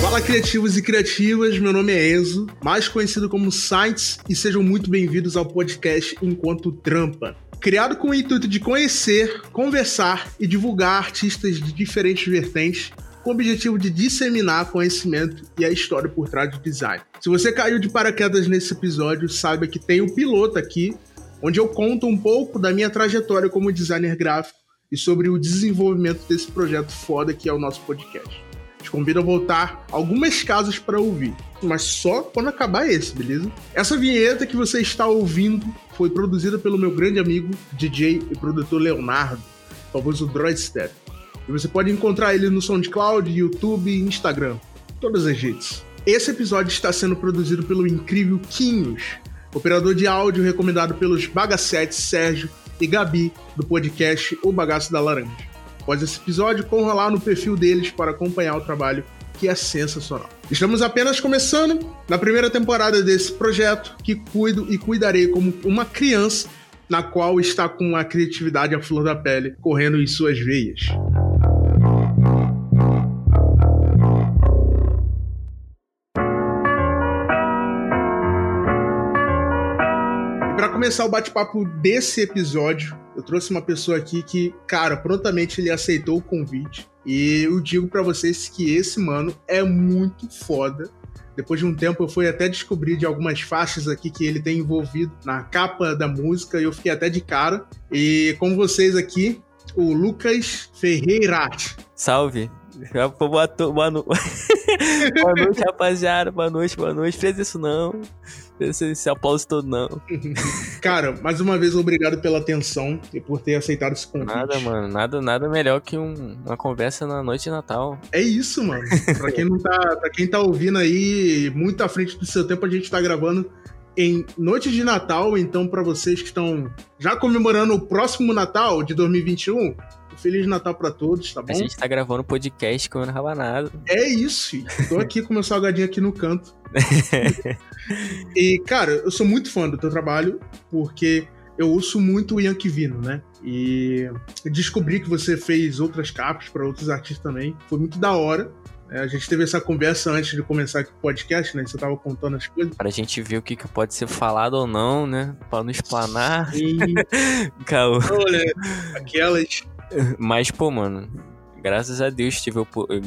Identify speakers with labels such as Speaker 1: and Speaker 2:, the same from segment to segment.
Speaker 1: Fala criativos e criativas, meu nome é Enzo, mais conhecido como Sites, e sejam muito bem-vindos ao podcast Enquanto Trampa. Criado com o intuito de conhecer, conversar e divulgar artistas de diferentes vertentes, com o objetivo de disseminar conhecimento e a história por trás do design. Se você caiu de paraquedas nesse episódio, saiba que tem o um piloto aqui, onde eu conto um pouco da minha trajetória como designer gráfico e sobre o desenvolvimento desse projeto foda que é o nosso podcast. Te convido a voltar algumas casas para ouvir, mas só quando acabar esse, beleza? Essa vinheta que você está ouvindo foi produzida pelo meu grande amigo, DJ e produtor Leonardo, famoso Droidstep. E você pode encontrar ele no SoundCloud, YouTube e Instagram, todas as redes. Esse episódio está sendo produzido pelo incrível Quinhos, operador de áudio recomendado pelos Bagacetes Sérgio e Gabi do podcast O Bagaço da Laranja. Após esse episódio, corra lá no perfil deles para acompanhar o trabalho que é sensacional. Estamos apenas começando na primeira temporada desse projeto que cuido e cuidarei como uma criança na qual está com a criatividade à flor da pele correndo em suas veias. Para começar o bate-papo desse episódio, eu trouxe uma pessoa aqui que, cara, prontamente ele aceitou o convite. E eu digo para vocês que esse mano é muito foda. Depois de um tempo eu fui até descobrir de algumas faixas aqui que ele tem envolvido na capa da música e eu fiquei até de cara. E com vocês aqui, o Lucas Ferreira.
Speaker 2: Salve! Boa, boa, no... boa noite, rapaziada. Boa noite, boa noite. Fez isso não esse, esse aplauso todo, não.
Speaker 1: Cara, mais uma vez, obrigado pela atenção e por ter aceitado esse convite.
Speaker 2: Nada, mano. Nada, nada melhor que um, uma conversa na noite de Natal.
Speaker 1: É isso, mano. pra, quem não tá, pra quem tá ouvindo aí, muito à frente do seu tempo, a gente tá gravando em noite de Natal. Então, para vocês que estão já comemorando o próximo Natal de 2021, Feliz Natal para todos, tá bom?
Speaker 2: A gente tá gravando podcast comendo rabanada.
Speaker 1: É isso, tô aqui com meu salgadinho aqui no canto. e, cara, eu sou muito fã do teu trabalho, porque eu ouço muito o Yankee Vino, né? E descobri que você fez outras capas para outros artistas também. Foi muito da hora. É, a gente teve essa conversa antes de começar aqui o podcast, né? Você tava contando as coisas.
Speaker 2: Pra gente ver o que, que pode ser falado ou não, né? Pra não explanar. Sim. Calma.
Speaker 1: Olha, aquelas
Speaker 2: mas, pô, mano, graças a Deus tive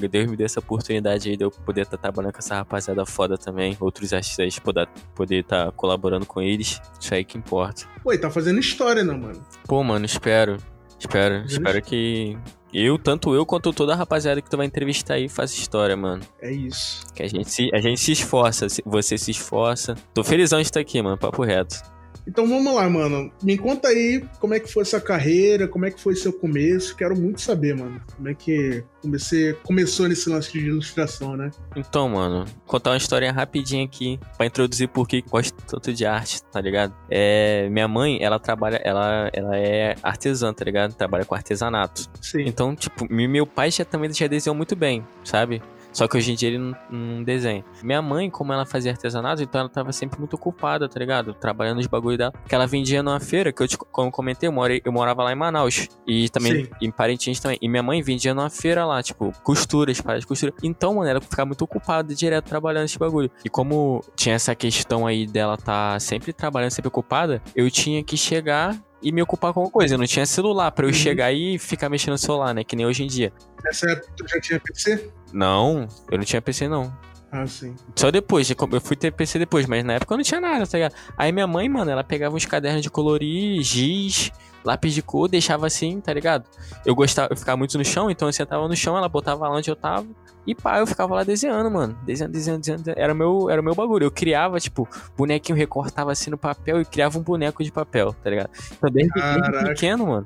Speaker 2: Deus me deu essa oportunidade aí de eu poder estar tá trabalhando com essa rapaziada foda também, outros artistas poder poder estar tá colaborando com eles. Isso aí que importa.
Speaker 1: Pô, e tá fazendo história, não, mano?
Speaker 2: Pô, mano, espero. Espero, tá espero que eu, tanto eu quanto toda a rapaziada que tu vai entrevistar aí, faça história, mano.
Speaker 1: É isso.
Speaker 2: Que a gente se, a gente se esforça, você se esforça. Tô felizão de estar aqui, mano, papo reto.
Speaker 1: Então vamos lá, mano. Me conta aí como é que foi essa carreira, como é que foi seu começo. Quero muito saber, mano. Como é que você começou nesse lance de ilustração, né?
Speaker 2: Então, mano, contar uma história rapidinha aqui para introduzir por que gosto tanto de arte, tá ligado? É, minha mãe, ela trabalha, ela, ela é artesã, tá ligado? Trabalha com artesanato.
Speaker 1: Sim.
Speaker 2: Então, tipo, meu pai já também já desenhou muito bem, sabe? Só que hoje em dia ele não, não, desenha. Minha mãe, como ela fazia artesanato, então ela tava sempre muito ocupada, tá ligado? Trabalhando nos bagulho dela. Que ela vendia numa feira, que eu, como eu comentei, eu, morei, eu morava lá em Manaus. E também Sim. em Parintins também. E minha mãe vendia numa feira lá, tipo, costuras, para de costura. Então, mano, ela ficava muito ocupada direto trabalhando nesse bagulho. E como tinha essa questão aí dela tá sempre trabalhando, sempre ocupada, eu tinha que chegar e me ocupar com alguma coisa. Eu não tinha celular para eu uhum. chegar e ficar mexendo no celular, né? Que nem hoje em dia.
Speaker 1: Nessa época tu já tinha PC?
Speaker 2: Não, eu não tinha PC não.
Speaker 1: Ah, sim.
Speaker 2: Só depois, eu fui ter PC depois, mas na época eu não tinha nada, tá ligado? Aí minha mãe, mano, ela pegava uns cadernos de colorir, giz, lápis de cor, deixava assim, tá ligado? Eu gostava, eu ficava muito no chão, então eu sentava no chão, ela botava lá onde eu tava. E pá, eu ficava lá desenhando, mano. Desenhando, desenhando, desenhando. Era o meu, era o meu bagulho. Eu criava, tipo, bonequinho recortava assim no papel e criava um boneco de papel, tá ligado? Então, desde, desde pequeno, mano,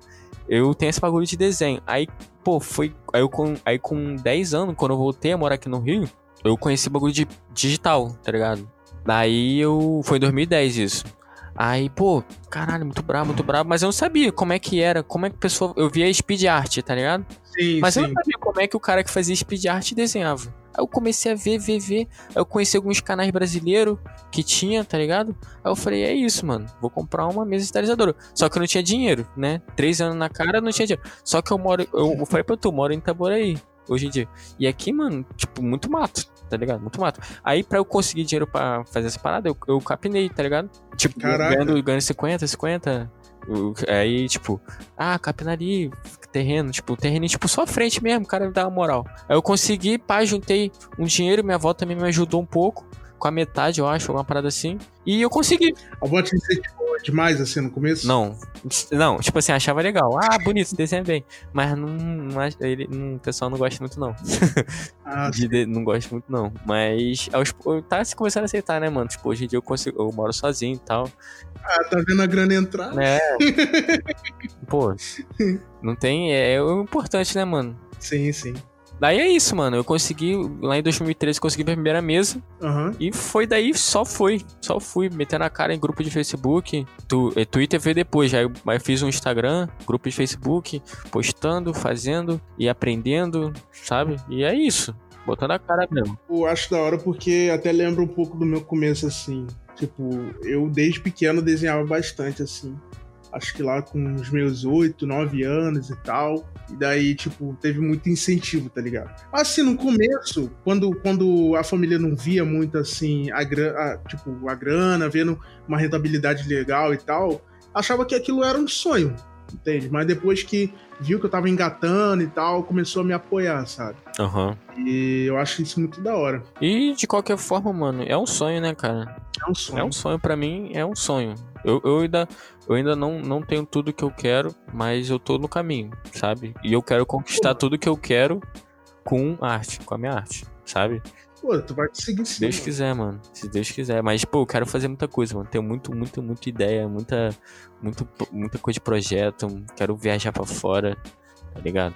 Speaker 2: eu tenho esse bagulho de desenho. Aí, pô, foi. Aí, eu, com, aí com 10 anos, quando eu voltei a morar aqui no Rio, eu conheci bagulho de digital, tá ligado? Daí eu. Foi em 2010 isso. Aí, pô, caralho, muito brabo, muito brabo. Mas eu não sabia como é que era, como é que a pessoa. Eu via speed art, tá ligado?
Speaker 1: Sim,
Speaker 2: Mas eu
Speaker 1: sim.
Speaker 2: não sabia como é que o cara que fazia speed art desenhava. Aí eu comecei a ver, ver, ver. Aí eu conheci alguns canais brasileiros que tinha, tá ligado? Aí eu falei, é isso, mano. Vou comprar uma mesa digitalizadora. Só que eu não tinha dinheiro, né? Três anos na cara, não tinha dinheiro. Só que eu moro. Eu falei pra tu, eu moro em Itaboraí, hoje em dia. E aqui, mano, tipo, muito mato, tá ligado? Muito mato. Aí pra eu conseguir dinheiro pra fazer essa parada, eu, eu capinei, tá ligado? Tipo,
Speaker 1: Caraca.
Speaker 2: ganhando, ganhando 50, 50. Eu- Aí, tipo, ah, capinaria, terreno, tipo, terreno, tipo, só a frente mesmo, o cara me dá uma moral. Aí eu consegui, pá, juntei um dinheiro, minha avó também me ajudou um pouco, com a metade, eu acho, alguma parada assim. E eu consegui.
Speaker 1: A te incentivou demais, assim, no começo?
Speaker 2: Não, não, tipo assim, achava legal. Ah, bonito, desenha bem. Mas não, não ele, não, o pessoal não gosta muito, não.
Speaker 1: Ah,
Speaker 2: De- não gosta muito, não. Mas aos, tá se começando a aceitar, né, mano? Tipo, hoje em dia eu consigo, eu moro sozinho e tal.
Speaker 1: ah, tá vendo a grana entrar?
Speaker 2: É. Pô, não tem. É, é o importante, né, mano?
Speaker 1: Sim, sim.
Speaker 2: Daí é isso, mano. Eu consegui, lá em 2013, consegui minha primeira mesa.
Speaker 1: Aham.
Speaker 2: E foi daí, só foi. Só fui, metendo a cara em grupo de Facebook. Tu, eh, Twitter veio depois. Aí eu, fiz um Instagram, grupo de Facebook, postando, fazendo e aprendendo, sabe? E é isso. Botando a cara mesmo.
Speaker 1: Eu acho da hora porque até lembra um pouco do meu começo, assim. Tipo, eu desde pequeno desenhava bastante, assim. Acho que lá com os meus 8, 9 anos e tal. E daí, tipo, teve muito incentivo, tá ligado? Assim, no começo, quando, quando a família não via muito, assim, a, a, tipo, a grana, vendo uma rentabilidade legal e tal, achava que aquilo era um sonho, entende? Mas depois que viu que eu tava engatando e tal, começou a me apoiar, sabe?
Speaker 2: Aham.
Speaker 1: E eu acho isso muito da hora.
Speaker 2: E de qualquer forma, mano, é um sonho, né, cara?
Speaker 1: É um sonho.
Speaker 2: É um sonho pra mim, é um sonho. Eu, eu ainda, eu ainda não, não tenho tudo que eu quero, mas eu tô no caminho, sabe? E eu quero conquistar tudo que eu quero com arte, com a minha arte, sabe?
Speaker 1: Pô, tu vai conseguir sim.
Speaker 2: Se Deus
Speaker 1: mano.
Speaker 2: quiser, mano. Se Deus quiser. Mas, pô, eu quero fazer muita coisa, mano. Tenho muito, muito, muita ideia, muita, muito, muita coisa de projeto. Quero viajar pra fora, tá ligado?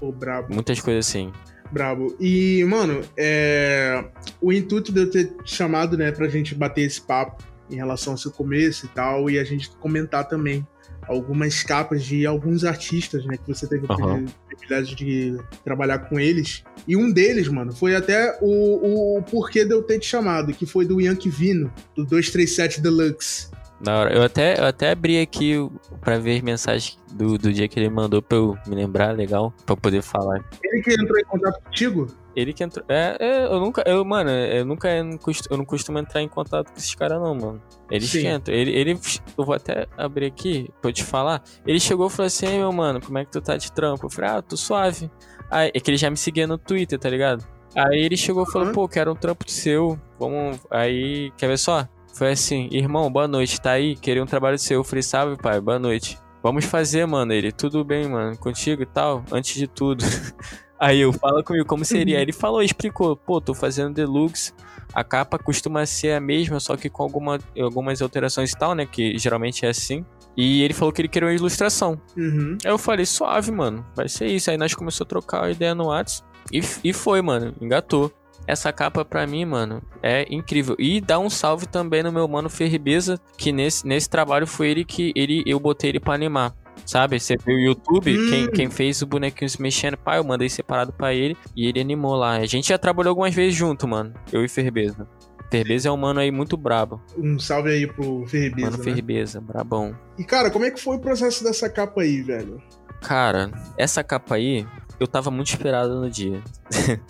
Speaker 1: Pô, brabo,
Speaker 2: Muitas coisas assim.
Speaker 1: brabo. E, mano, é... o intuito de eu ter te chamado, né, pra gente bater esse papo em relação ao seu começo e tal, e a gente comentar também algumas capas de alguns artistas, né, que você teve o
Speaker 2: Aham.
Speaker 1: privilégio de trabalhar com eles. E um deles, mano, foi até o, o porquê de eu ter te chamado, que foi do Yankee Vino, do 237 Deluxe.
Speaker 2: Da hora. Eu até, eu até abri aqui pra ver as mensagens do, do dia que ele mandou pra eu me lembrar, legal, pra eu poder falar.
Speaker 1: Ele que entrou em contato contigo?
Speaker 2: Ele que entrou. É, é, eu nunca. Eu, mano, eu nunca eu não costumo, eu não costumo entrar em contato com esses caras, não, mano. Eles
Speaker 1: Sim.
Speaker 2: que entram. Ele, ele. Eu vou até abrir aqui pra eu te falar. Ele chegou e falou assim: Ei, meu mano, como é que tu tá de trampo? Eu falei, ah, tô suave. Aí, é que ele já me seguia no Twitter, tá ligado? Aí ele chegou e falou, pô, quero um trampo seu. Vamos. Aí, quer ver só? Foi assim, irmão, boa noite, tá aí? Queria um trabalho seu. Eu falei, salve, pai, boa noite. Vamos fazer, mano. Ele, tudo bem, mano, contigo e tal, antes de tudo. Aí eu, fala comigo como seria. Ele falou, explicou, pô, tô fazendo deluxe. A capa costuma ser a mesma, só que com alguma, algumas alterações e tal, né? Que geralmente é assim. E ele falou que ele queria uma ilustração.
Speaker 1: Uhum.
Speaker 2: Aí eu falei, suave, mano, vai ser isso. Aí nós começamos a trocar a ideia no WhatsApp. E, e foi, mano, engatou. Essa capa pra mim, mano, é incrível. E dá um salve também no meu mano Ferribeza, que nesse, nesse trabalho foi ele que ele, eu botei ele pra animar. Sabe? Você viu o YouTube,
Speaker 1: Hum.
Speaker 2: quem, quem fez o bonequinho se mexendo, pá, eu mandei separado pra ele e ele animou lá. A gente já trabalhou algumas vezes junto, mano. Eu e Ferribeza. Ferribeza é um mano aí muito brabo.
Speaker 1: Um salve aí pro Ferribeza,
Speaker 2: Mano
Speaker 1: né?
Speaker 2: Ferribeza, brabão.
Speaker 1: E, cara, como é que foi o processo dessa capa aí, velho?
Speaker 2: Cara, essa capa aí, eu tava muito esperado no dia.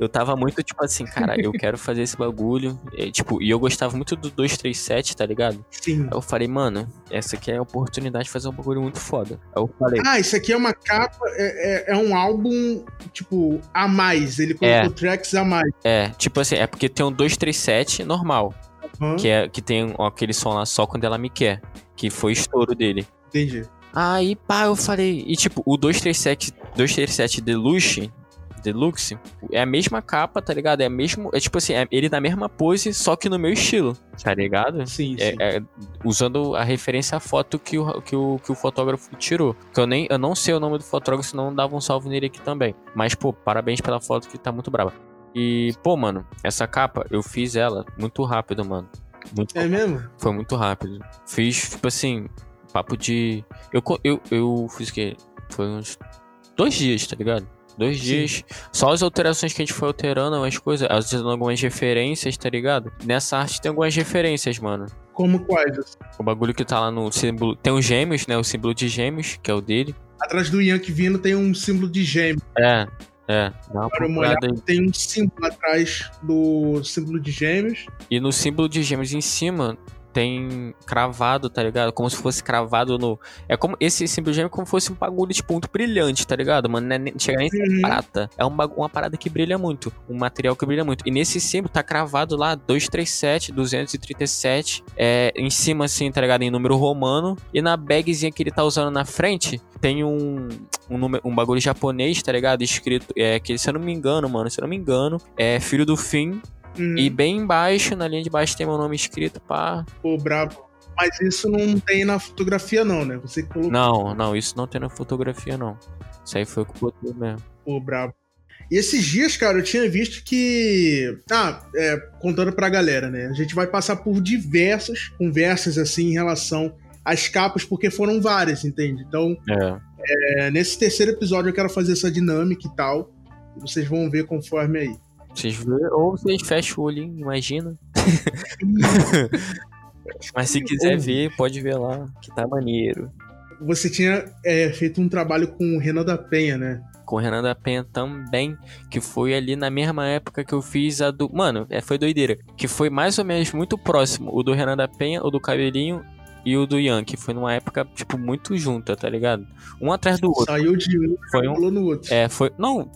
Speaker 2: eu tava muito, tipo assim, cara, eu quero fazer esse bagulho. E, tipo, e eu gostava muito do 237, tá ligado?
Speaker 1: Sim.
Speaker 2: Aí eu falei, mano, essa aqui é a oportunidade de fazer um bagulho muito foda. Aí eu falei,
Speaker 1: Ah, isso aqui é uma capa, é, é- é um álbum, tipo, a mais. Ele colocou
Speaker 2: É.
Speaker 1: tracks a mais.
Speaker 2: é, tipo assim, é porque tem um 237 normal,
Speaker 1: Aham,
Speaker 2: que, é, que tem aquele som lá só quando ela me quer, que foi estouro dele.
Speaker 1: Entendi.
Speaker 2: Aí, pá, eu falei. E tipo, o 237, 237 Deluxe, Deluxe é a mesma capa, tá ligado? É mesmo. É tipo assim, é ele na mesma pose, só que no meu estilo, tá ligado?
Speaker 1: Sim,
Speaker 2: É,
Speaker 1: sim.
Speaker 2: é, usando a referência à foto que o, que, o, que o fotógrafo tirou. Que eu nem eu não sei o nome do fotógrafo, senão dava um salve nele aqui também. Mas, pô, parabéns pela foto que tá muito braba. E, pô, mano, essa capa, eu fiz ela muito rápido, mano. Muito
Speaker 1: É mesmo?
Speaker 2: foi muito rápido. Fiz, tipo assim, papo de. Eu, eu, eu fiz o quê? Foi uns dois dias, tá ligado? Dois
Speaker 1: Sim.
Speaker 2: dias. Só as alterações que a gente foi alterando, as coisas, usando algumas referências, tá ligado? Nessa arte tem algumas referências, mano.
Speaker 1: Como quais? assim?
Speaker 2: O bagulho que tá lá no símbolo. Tem os gêmeos, né? O símbolo de gêmeos, que é o dele.
Speaker 1: Atrás do Yankee vindo tem um símbolo de gêmeo.
Speaker 2: É, é. Dá uma
Speaker 1: tem um símbolo atrás do símbolo de gêmeos.
Speaker 2: E no símbolo de gêmeos em cima tem cravado, tá ligado? Como se fosse cravado no. É como esse símbolo de gêmeo é como se fosse um bagulho, tipo, muito brilhante, tá ligado? Mano, não é nem, chega nem
Speaker 1: Uhum.
Speaker 2: prata. É um bagu- uma parada que brilha muito. Um material que brilha muito. E nesse símbolo tá cravado lá 237, 237. É, em cima, assim, tá ligado? Em número romano. E na bagzinha que ele tá usando na frente, tem um, um, número, um bagulho japonês, tá ligado? Escrito. É, que se eu não me engano, mano, se eu não me engano, é filho do fim.
Speaker 1: Hum,
Speaker 2: E bem embaixo, na linha de baixo, tem meu nome escrito, pá.
Speaker 1: Pô, brabo. Mas isso não tem na fotografia, não, né? Você que colocou.
Speaker 2: Não, não, isso não tem na fotografia, não. Isso aí foi o botou mesmo.
Speaker 1: Pô, brabo. E esses dias, cara, eu tinha visto que. Ah, é, contando pra galera, né? A gente vai passar por diversas conversas, assim, em relação às capas, porque foram várias, entende? Então,
Speaker 2: É.
Speaker 1: é, nesse terceiro episódio eu quero fazer essa dinâmica e tal. E vocês vão ver conforme aí.
Speaker 2: Vocês vê, ou vocês fecham o olho, imagina. Mas se quiser ver, pode ver lá, que tá maneiro.
Speaker 1: Você tinha é, feito um trabalho com o Renan da Penha, né?
Speaker 2: Com o Renan da Penha também, que foi ali na mesma época que eu fiz a do. Mano, é, foi doideira. Que foi mais ou menos muito próximo. O do Renan da Penha, o do Cabelinho e o do Ian, que foi numa época, tipo, muito junta, tá ligado? Um atrás do outro.
Speaker 1: Saiu de um
Speaker 2: Foi um.
Speaker 1: no outro.
Speaker 2: É, foi. Não,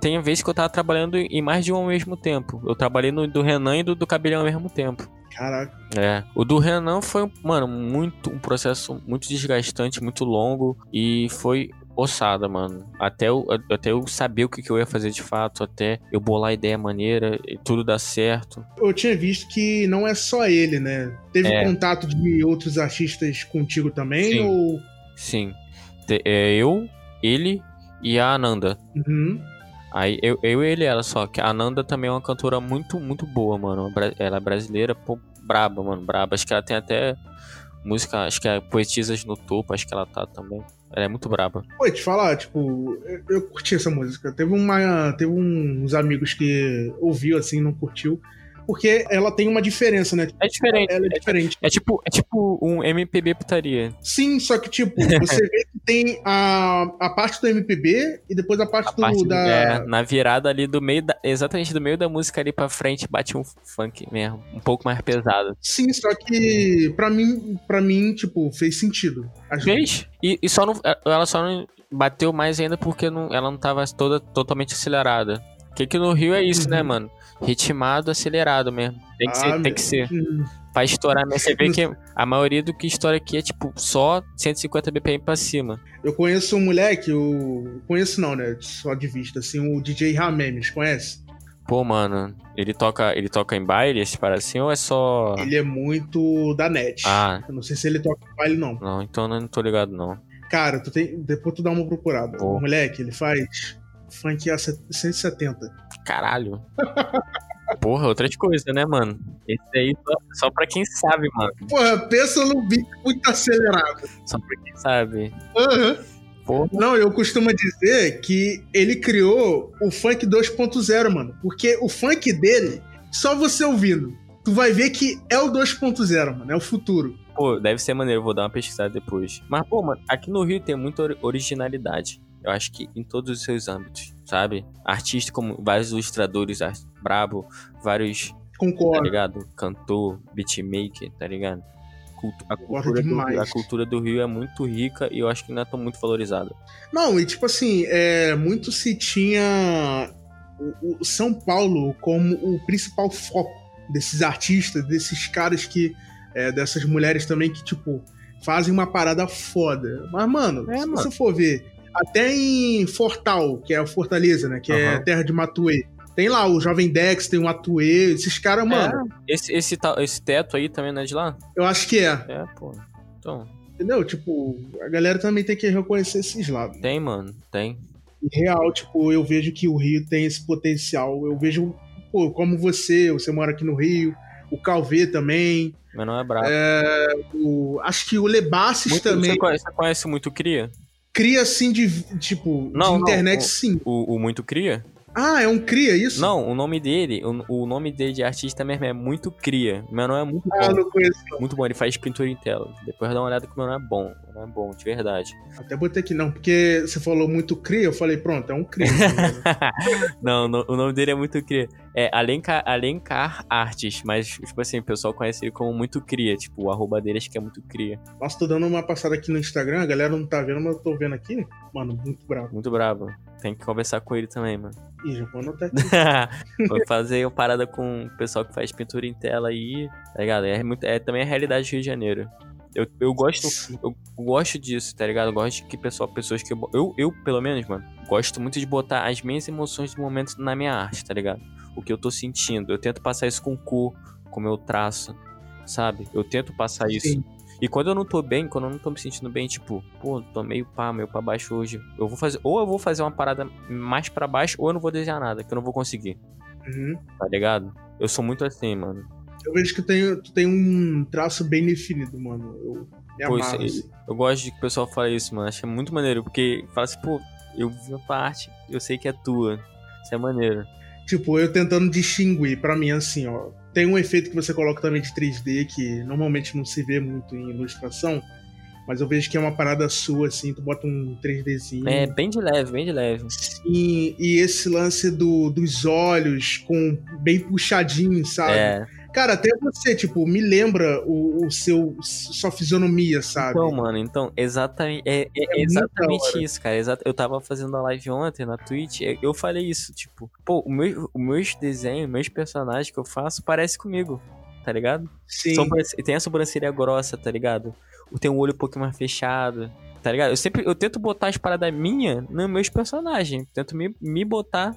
Speaker 2: tem vezes que eu tava trabalhando em mais de um ao mesmo tempo. Eu trabalhei no do Renan e do, do Cabelhão ao mesmo tempo.
Speaker 1: Caraca.
Speaker 2: É. O do Renan foi, mano, muito um processo muito desgastante, muito longo e foi ossada, mano. Até eu, até eu saber o que, que eu ia fazer de fato, até eu bolar a ideia maneira e tudo dar certo.
Speaker 1: Eu tinha visto que não é só ele, né? Teve
Speaker 2: É.
Speaker 1: contato de outros artistas contigo também?
Speaker 2: Sim.
Speaker 1: Ou.
Speaker 2: Sim. É, eu, ele e a Ananda.
Speaker 1: Uhum.
Speaker 2: Aí eu, eu e ele ela só, que a Ananda também é uma cantora muito, muito boa, mano. Ela é brasileira, pô, braba, mano, braba. Acho que ela tem até música, acho que é Poetisas no Topo, acho que ela tá também. Ela é muito braba.
Speaker 1: Pô, te falar, tipo, eu, eu curti essa música. Teve uma. Teve uns amigos que ouviu assim, não curtiu. Porque ela tem uma diferença, né?
Speaker 2: É diferente.
Speaker 1: Ela é diferente.
Speaker 2: É tipo, é tipo um MPB putaria.
Speaker 1: Sim, só que, tipo, você vê que tem a, a parte do MPB e depois a parte,
Speaker 2: A parte
Speaker 1: do,
Speaker 2: do-
Speaker 1: da.
Speaker 2: é, na virada ali do meio da, exatamente do meio da música ali pra frente bate um funk mesmo, um pouco mais pesado.
Speaker 1: Sim, só que pra mim, pra mim, tipo, fez sentido.
Speaker 2: Fez? E, e só não, ela só não bateu mais ainda porque não, ela não tava toda totalmente acelerada. Que que no Rio é isso, né,
Speaker 1: Uhum.
Speaker 2: mano? Ritmado, acelerado mesmo. Tem que
Speaker 1: Ah,
Speaker 2: ser, tem que ser. Pra estourar mesmo. Você vê que a maioria do que estoura aqui é tipo só 150 BPM pra cima.
Speaker 1: Eu conheço um moleque, eu conheço não, né? Só de vista, assim, o DJ Ramemes, conhece?
Speaker 2: Pô, mano, ele toca, ele toca em baile, esse para assim, ou é só.
Speaker 1: Ele é muito da net.
Speaker 2: Ah.
Speaker 1: Eu não sei se ele toca em baile, não.
Speaker 2: Não, então eu não tô ligado, não.
Speaker 1: Cara, tu tem... depois tu dá uma procurada.
Speaker 2: Vou.
Speaker 1: O moleque, ele faz funk a 170.
Speaker 2: Caralho. Porra, outras coisas, né, mano? Esse aí só, só pra quem sabe, mano.
Speaker 1: Porra, pensa num beat muito acelerado.
Speaker 2: Só pra quem sabe. Porra.
Speaker 1: Não, eu costumo dizer que ele criou o funk 2.0, mano. Porque o funk dele, só você ouvindo, tu vai ver que é o 2.0, mano. É o futuro.
Speaker 2: Pô, deve ser maneiro, vou dar uma pesquisada depois. Mas, pô, mano, aqui no Rio tem muita ori- originalidade. Eu acho que em todos os seus âmbitos, sabe? Artista como vários ilustradores, brabo, vários, tá
Speaker 1: Concordo.
Speaker 2: ligado? Cantor, beatmaker, tá ligado? A cultura, do, a cultura do Rio é muito rica e eu acho que ainda tá muito valorizada.
Speaker 1: Não, e tipo assim, é, muito se tinha o, o São Paulo como o principal foco desses artistas, desses caras que. é, dessas mulheres também que, tipo, fazem uma parada foda. Mas, mano,
Speaker 2: É,
Speaker 1: se
Speaker 2: mano.
Speaker 1: você for ver, até em Fortal, que é o Fortaleza, né? Que é
Speaker 2: Aham.
Speaker 1: terra de Matuê. Tem lá o Jovem Dex, tem o Atuê, esses caras, mano,
Speaker 2: Esse, esse, tal- esse teto aí também não é de lá?
Speaker 1: eu acho que é.
Speaker 2: É, pô. Então,
Speaker 1: Entendeu? Tipo, a galera também tem que reconhecer esses lados.
Speaker 2: tem, mano, tem.
Speaker 1: Em real, tipo, eu vejo que o Rio tem esse potencial. Eu vejo, pô, como você, você mora aqui no Rio, o Calvê também.
Speaker 2: Mas não é brabo.
Speaker 1: o- acho que o Lebassis
Speaker 2: Muito-
Speaker 1: também.
Speaker 2: Você conhece, você conhece muito Cria?
Speaker 1: Cria assim de, tipo,
Speaker 2: Não,
Speaker 1: de
Speaker 2: não,
Speaker 1: internet,
Speaker 2: o-
Speaker 1: sim.
Speaker 2: O, o Muito Cria?
Speaker 1: Ah, é um cria isso?
Speaker 2: Não, o nome dele, o, o nome dele de artista mesmo é Muito Cria. Meu nome é muito
Speaker 1: Ah,
Speaker 2: bom.
Speaker 1: não conheço. não.
Speaker 2: Muito bom, ele faz pintura em tela. Depois dá uma olhada que o meu nome é bom. Meu nome é bom, de verdade.
Speaker 1: Até botei aqui, não, porque você falou muito cria, eu falei, pronto, é um cria.
Speaker 2: Não, no- o nome dele é Muito Cria. É Alencar, Alencar Artes, mas, tipo assim, o pessoal conhece ele como Muito Cria. Tipo, o arroba dele acho que é Muito Cria.
Speaker 1: Nossa, tô dando uma passada aqui no Instagram, a galera não tá vendo, mas eu tô vendo aqui. Mano, muito bravo.
Speaker 2: Muito brabo. Tem que conversar com ele também, mano.
Speaker 1: Ih, já vou anotar aqui.
Speaker 2: Vou fazer uma parada com o pessoal que faz pintura em tela aí, tá ligado? É, muito, é também a realidade do Rio de Janeiro. Eu, eu gosto eu gosto disso, tá ligado? Eu gosto de que pessoal, pessoas que eu, eu, eu, pelo menos, mano, gosto muito de botar as minhas emoções do momento na minha arte, tá ligado? O que eu tô sentindo. Eu tento passar isso com cor, com meu traço, sabe? Eu tento passar isso.
Speaker 1: Sim.
Speaker 2: E quando eu não tô bem, quando eu não tô me sentindo bem, tipo, pô, tô meio pá, meio pra baixo hoje. Eu vou fazer, ou eu vou fazer uma parada mais pra baixo, ou eu não vou desenhar nada, que eu não vou conseguir,
Speaker 1: Uhum.
Speaker 2: tá ligado? Eu sou muito assim, mano.
Speaker 1: Eu vejo que tem, tu tem um traço bem definido, mano. Eu me
Speaker 2: Pô,
Speaker 1: amarro,
Speaker 2: isso-
Speaker 1: assim.
Speaker 2: Eu gosto de que o pessoal fale isso, mano. Acho muito maneiro, porque fala assim, pô, eu vi a tua arte, eu sei que é tua. Isso é maneiro.
Speaker 1: Tipo, eu tentando distinguir, pra mim, assim, ó. Tem um efeito que você coloca também de 3D, que normalmente não se vê muito em ilustração, mas eu vejo que é uma parada sua, assim, tu bota um 3Dzinho.
Speaker 2: É bem de leve, bem de leve.
Speaker 1: Sim, e esse lance do, dos olhos com bem puxadinho, sabe?
Speaker 2: É.
Speaker 1: Cara, até você, tipo, me lembra o, o seu sua fisionomia, sabe?
Speaker 2: Então, mano, então, exatamente. É, é-
Speaker 1: É
Speaker 2: exatamente isso, cara. Eu tava fazendo a live ontem na Twitch, eu- falei isso, tipo, pô, o meu, os meus desenhos, meus personagens que eu faço parece comigo, tá ligado?
Speaker 1: Sim.
Speaker 2: Tem a sobrancelha grossa, tá ligado? Tem o olho um pouquinho mais fechado, tá ligado? Eu sempre eu tento botar as paradas minhas nos meus personagens. Tento me, me botar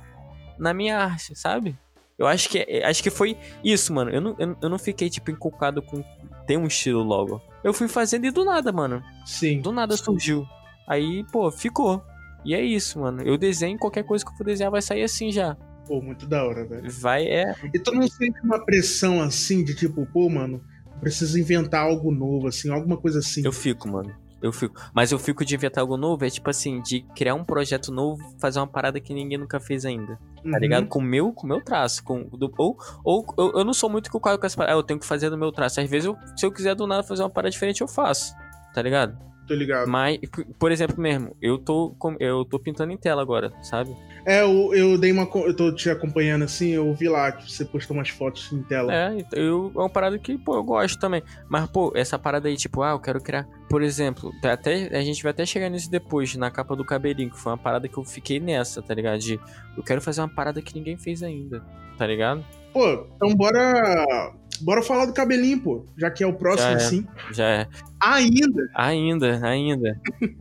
Speaker 2: na minha arte, sabe? Eu acho que, é- acho que foi isso, mano. Eu não, eu, eu não fiquei, tipo, inculcado com ter um estilo logo. Eu fui fazendo e do nada, mano.
Speaker 1: Sim.
Speaker 2: Do nada surgiu. Aí, pô, ficou. E é isso, mano. Eu desenho, qualquer coisa que eu for desenhar vai sair assim já.
Speaker 1: Pô, muito da hora, velho.
Speaker 2: Vai, é.
Speaker 1: E tu não sente uma pressão assim de tipo, pô, mano, preciso inventar algo novo, assim, alguma coisa assim.
Speaker 2: Eu fico, mano. Eu fico. Mas eu fico de inventar algo novo, é tipo assim, de criar um projeto novo, fazer uma parada que ninguém nunca fez ainda. Tá
Speaker 1: Uhum.
Speaker 2: ligado? Com o meu, com o meu traço. Com, do, ou ou eu, eu não sou muito culpado com essa parada. Ah, eu tenho que fazer do meu traço. Às vezes, eu- se eu quiser do nada fazer uma parada diferente, eu faço. Tá ligado?
Speaker 1: Tô ligado.
Speaker 2: Mas, por- exemplo, mesmo, eu tô, eu tô pintando em tela agora, sabe?
Speaker 1: É, eu, eu dei uma. Eu tô te acompanhando assim, eu vi lá que você postou umas fotos em tela.
Speaker 2: É, eu, é uma parada que, pô, eu gosto também. Mas, pô, essa parada aí, tipo, ah, eu quero criar. Por exemplo, tá até, a gente vai até chegar nisso depois, na capa do cabelinho, que foi uma parada que eu fiquei nessa, tá ligado? De eu quero fazer uma parada que ninguém fez ainda, tá ligado?
Speaker 1: Pô, então bora. Bora falar do cabelinho, pô. Já que é o próximo,
Speaker 2: Já é.
Speaker 1: assim.
Speaker 2: Já é.
Speaker 1: Ainda.
Speaker 2: Ainda, ainda.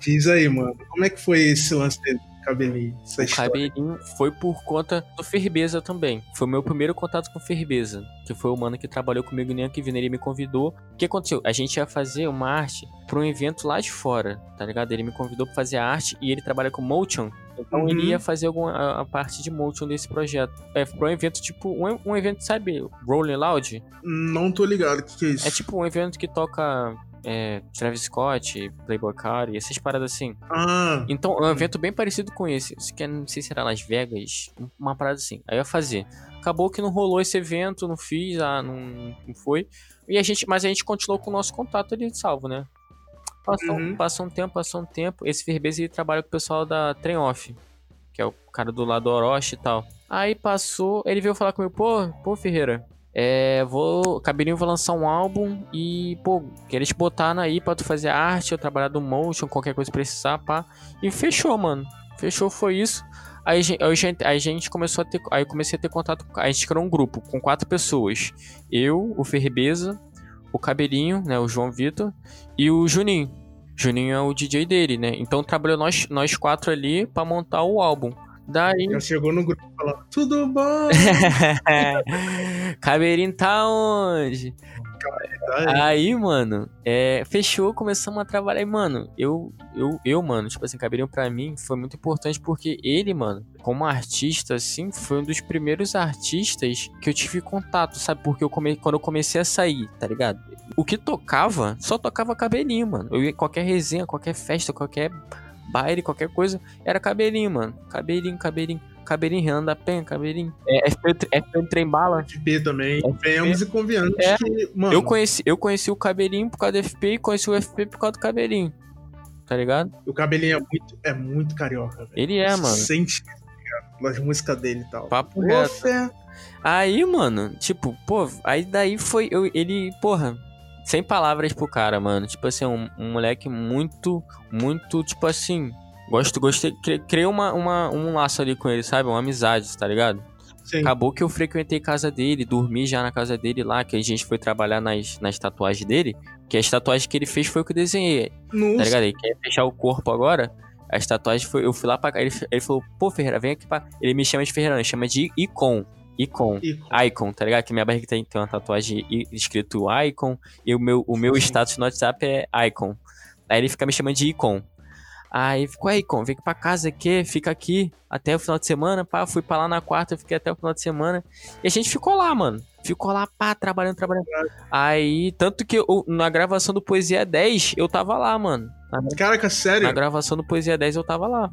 Speaker 1: Diz aí, mano. Como é que foi esse lance dele do cabelinho? Essa
Speaker 2: O
Speaker 1: história?
Speaker 2: cabelinho foi por conta do Ferbeza também. Foi o meu primeiro contato com o Ferbeza, que foi o mano que trabalhou comigo nem que ele me convidou. O que aconteceu? A gente ia fazer uma arte pra um evento lá de fora, tá ligado? Ele me convidou pra fazer a arte e ele trabalha com motion. Então
Speaker 1: Uhum.
Speaker 2: ele ia fazer alguma a, a parte de motion desse projeto. É pra um evento tipo, um, um evento, sabe, Rolling Loud?
Speaker 1: Não tô ligado. O que, que é isso?
Speaker 2: É tipo um evento que toca é, Travis Scott, Playboy Cardi, essas paradas assim.
Speaker 1: Ah,
Speaker 2: Então, é um evento bem parecido com esse. Isso que é, não sei se era Las Vegas, uma parada assim. Aí eu ia fazer. Acabou que não rolou esse evento, não fiz, ah, não, não foi. E a gente, mas a gente continuou com o nosso contato ali salvo, né? Passou,
Speaker 1: Uhum.
Speaker 2: passou um tempo, passou um tempo. Esse Ferbez ele trabalha com o pessoal da Trem Off, que é o cara do lado do Orochi e tal. Aí passou, ele veio falar comigo, pô, pô, Ferreira, é, vou. Cabelinho vai lançar um álbum e, pô, queria te botar aí pra tu fazer arte, eu trabalhar do motion, qualquer coisa que precisar, pá. E fechou, mano. Fechou, foi isso. Aí a gente, aí a gente- aí a gente começou a ter. Aí eu comecei a ter contato. A gente criou um grupo com quatro pessoas. Eu, o Ferbeza, o Cabelinho, né? O João Vitor e o Juninho. Juninho é o DJ dele, né? Então trabalhou nós, nós quatro ali pra montar o álbum. Daí.
Speaker 1: já chegou no grupo falando, tudo bom?
Speaker 2: Cabelinho tá onde?
Speaker 1: Tá
Speaker 2: Aí, mano, é, fechou, começamos a trabalhar. E, mano, eu, eu, eu, mano, tipo assim, Cabelinho pra mim foi muito importante porque ele, mano, como artista, assim, foi um dos primeiros artistas que eu tive contato, sabe? Porque eu come... quando eu comecei a sair, tá ligado? O que tocava, só tocava cabelinho, mano. Eu ia qualquer resenha, qualquer festa, qualquer baile, qualquer coisa, era cabelinho, mano. Cabelinho, cabelinho. Cabelinho, Renan da Penha, cabelinho. É, FP, FP Trem Bala.
Speaker 1: FP também. Venhamos e convenhamos
Speaker 2: É.
Speaker 1: que, mano,
Speaker 2: Eu conheci, eu conheci o cabelinho por causa do FP e conheci o FP por causa do cabelinho. Tá ligado?
Speaker 1: o cabelinho é muito, é muito carioca, velho.
Speaker 2: Ele é,
Speaker 1: Você
Speaker 2: mano.
Speaker 1: Sente tá nas músicas dele e tal.
Speaker 2: Papo reto. Aí, mano, tipo, pô, aí daí foi. Eu, ele, porra, sem palavras pro cara, mano. Tipo assim, um, um moleque muito, muito, tipo assim. Gosto, gostei. cri- Criei uma, uma, um laço ali com ele, sabe? Uma amizade, tá ligado?
Speaker 1: Sim.
Speaker 2: Acabou que eu frequentei casa dele, dormi já na casa dele lá, que a gente foi trabalhar nas, nas tatuagens dele. Que as tatuagens que ele fez foi o que eu desenhei.
Speaker 1: No-
Speaker 2: Tá ligado? Ele quer fechar o corpo agora. As tatuagens foi. Eu fui lá pra cá. Ele, ele falou, pô, Ferreira, vem aqui pra. Ele me chama de Ferreira, ele chama de Icon. Icon. Icon, tá ligado? Que minha barriga tem, tem uma tatuagem escrito Icon. E o meu, o meu
Speaker 1: Sim.
Speaker 2: status no WhatsApp é Icon. Aí ele fica me chamando de Icon. Aí ficou, Icon, vem aqui pra casa aqui, fica aqui até o final de semana, pá. Fui pra lá na quarta, fiquei até o final de semana. E a gente ficou lá, mano. Ficou lá, pá, trabalhando, trabalhando. Aí, tanto que eu- na gravação do Poesia 10, eu tava lá, mano. Na,
Speaker 1: Caraca, sério?
Speaker 2: na gravação do Poesia 10, eu tava lá.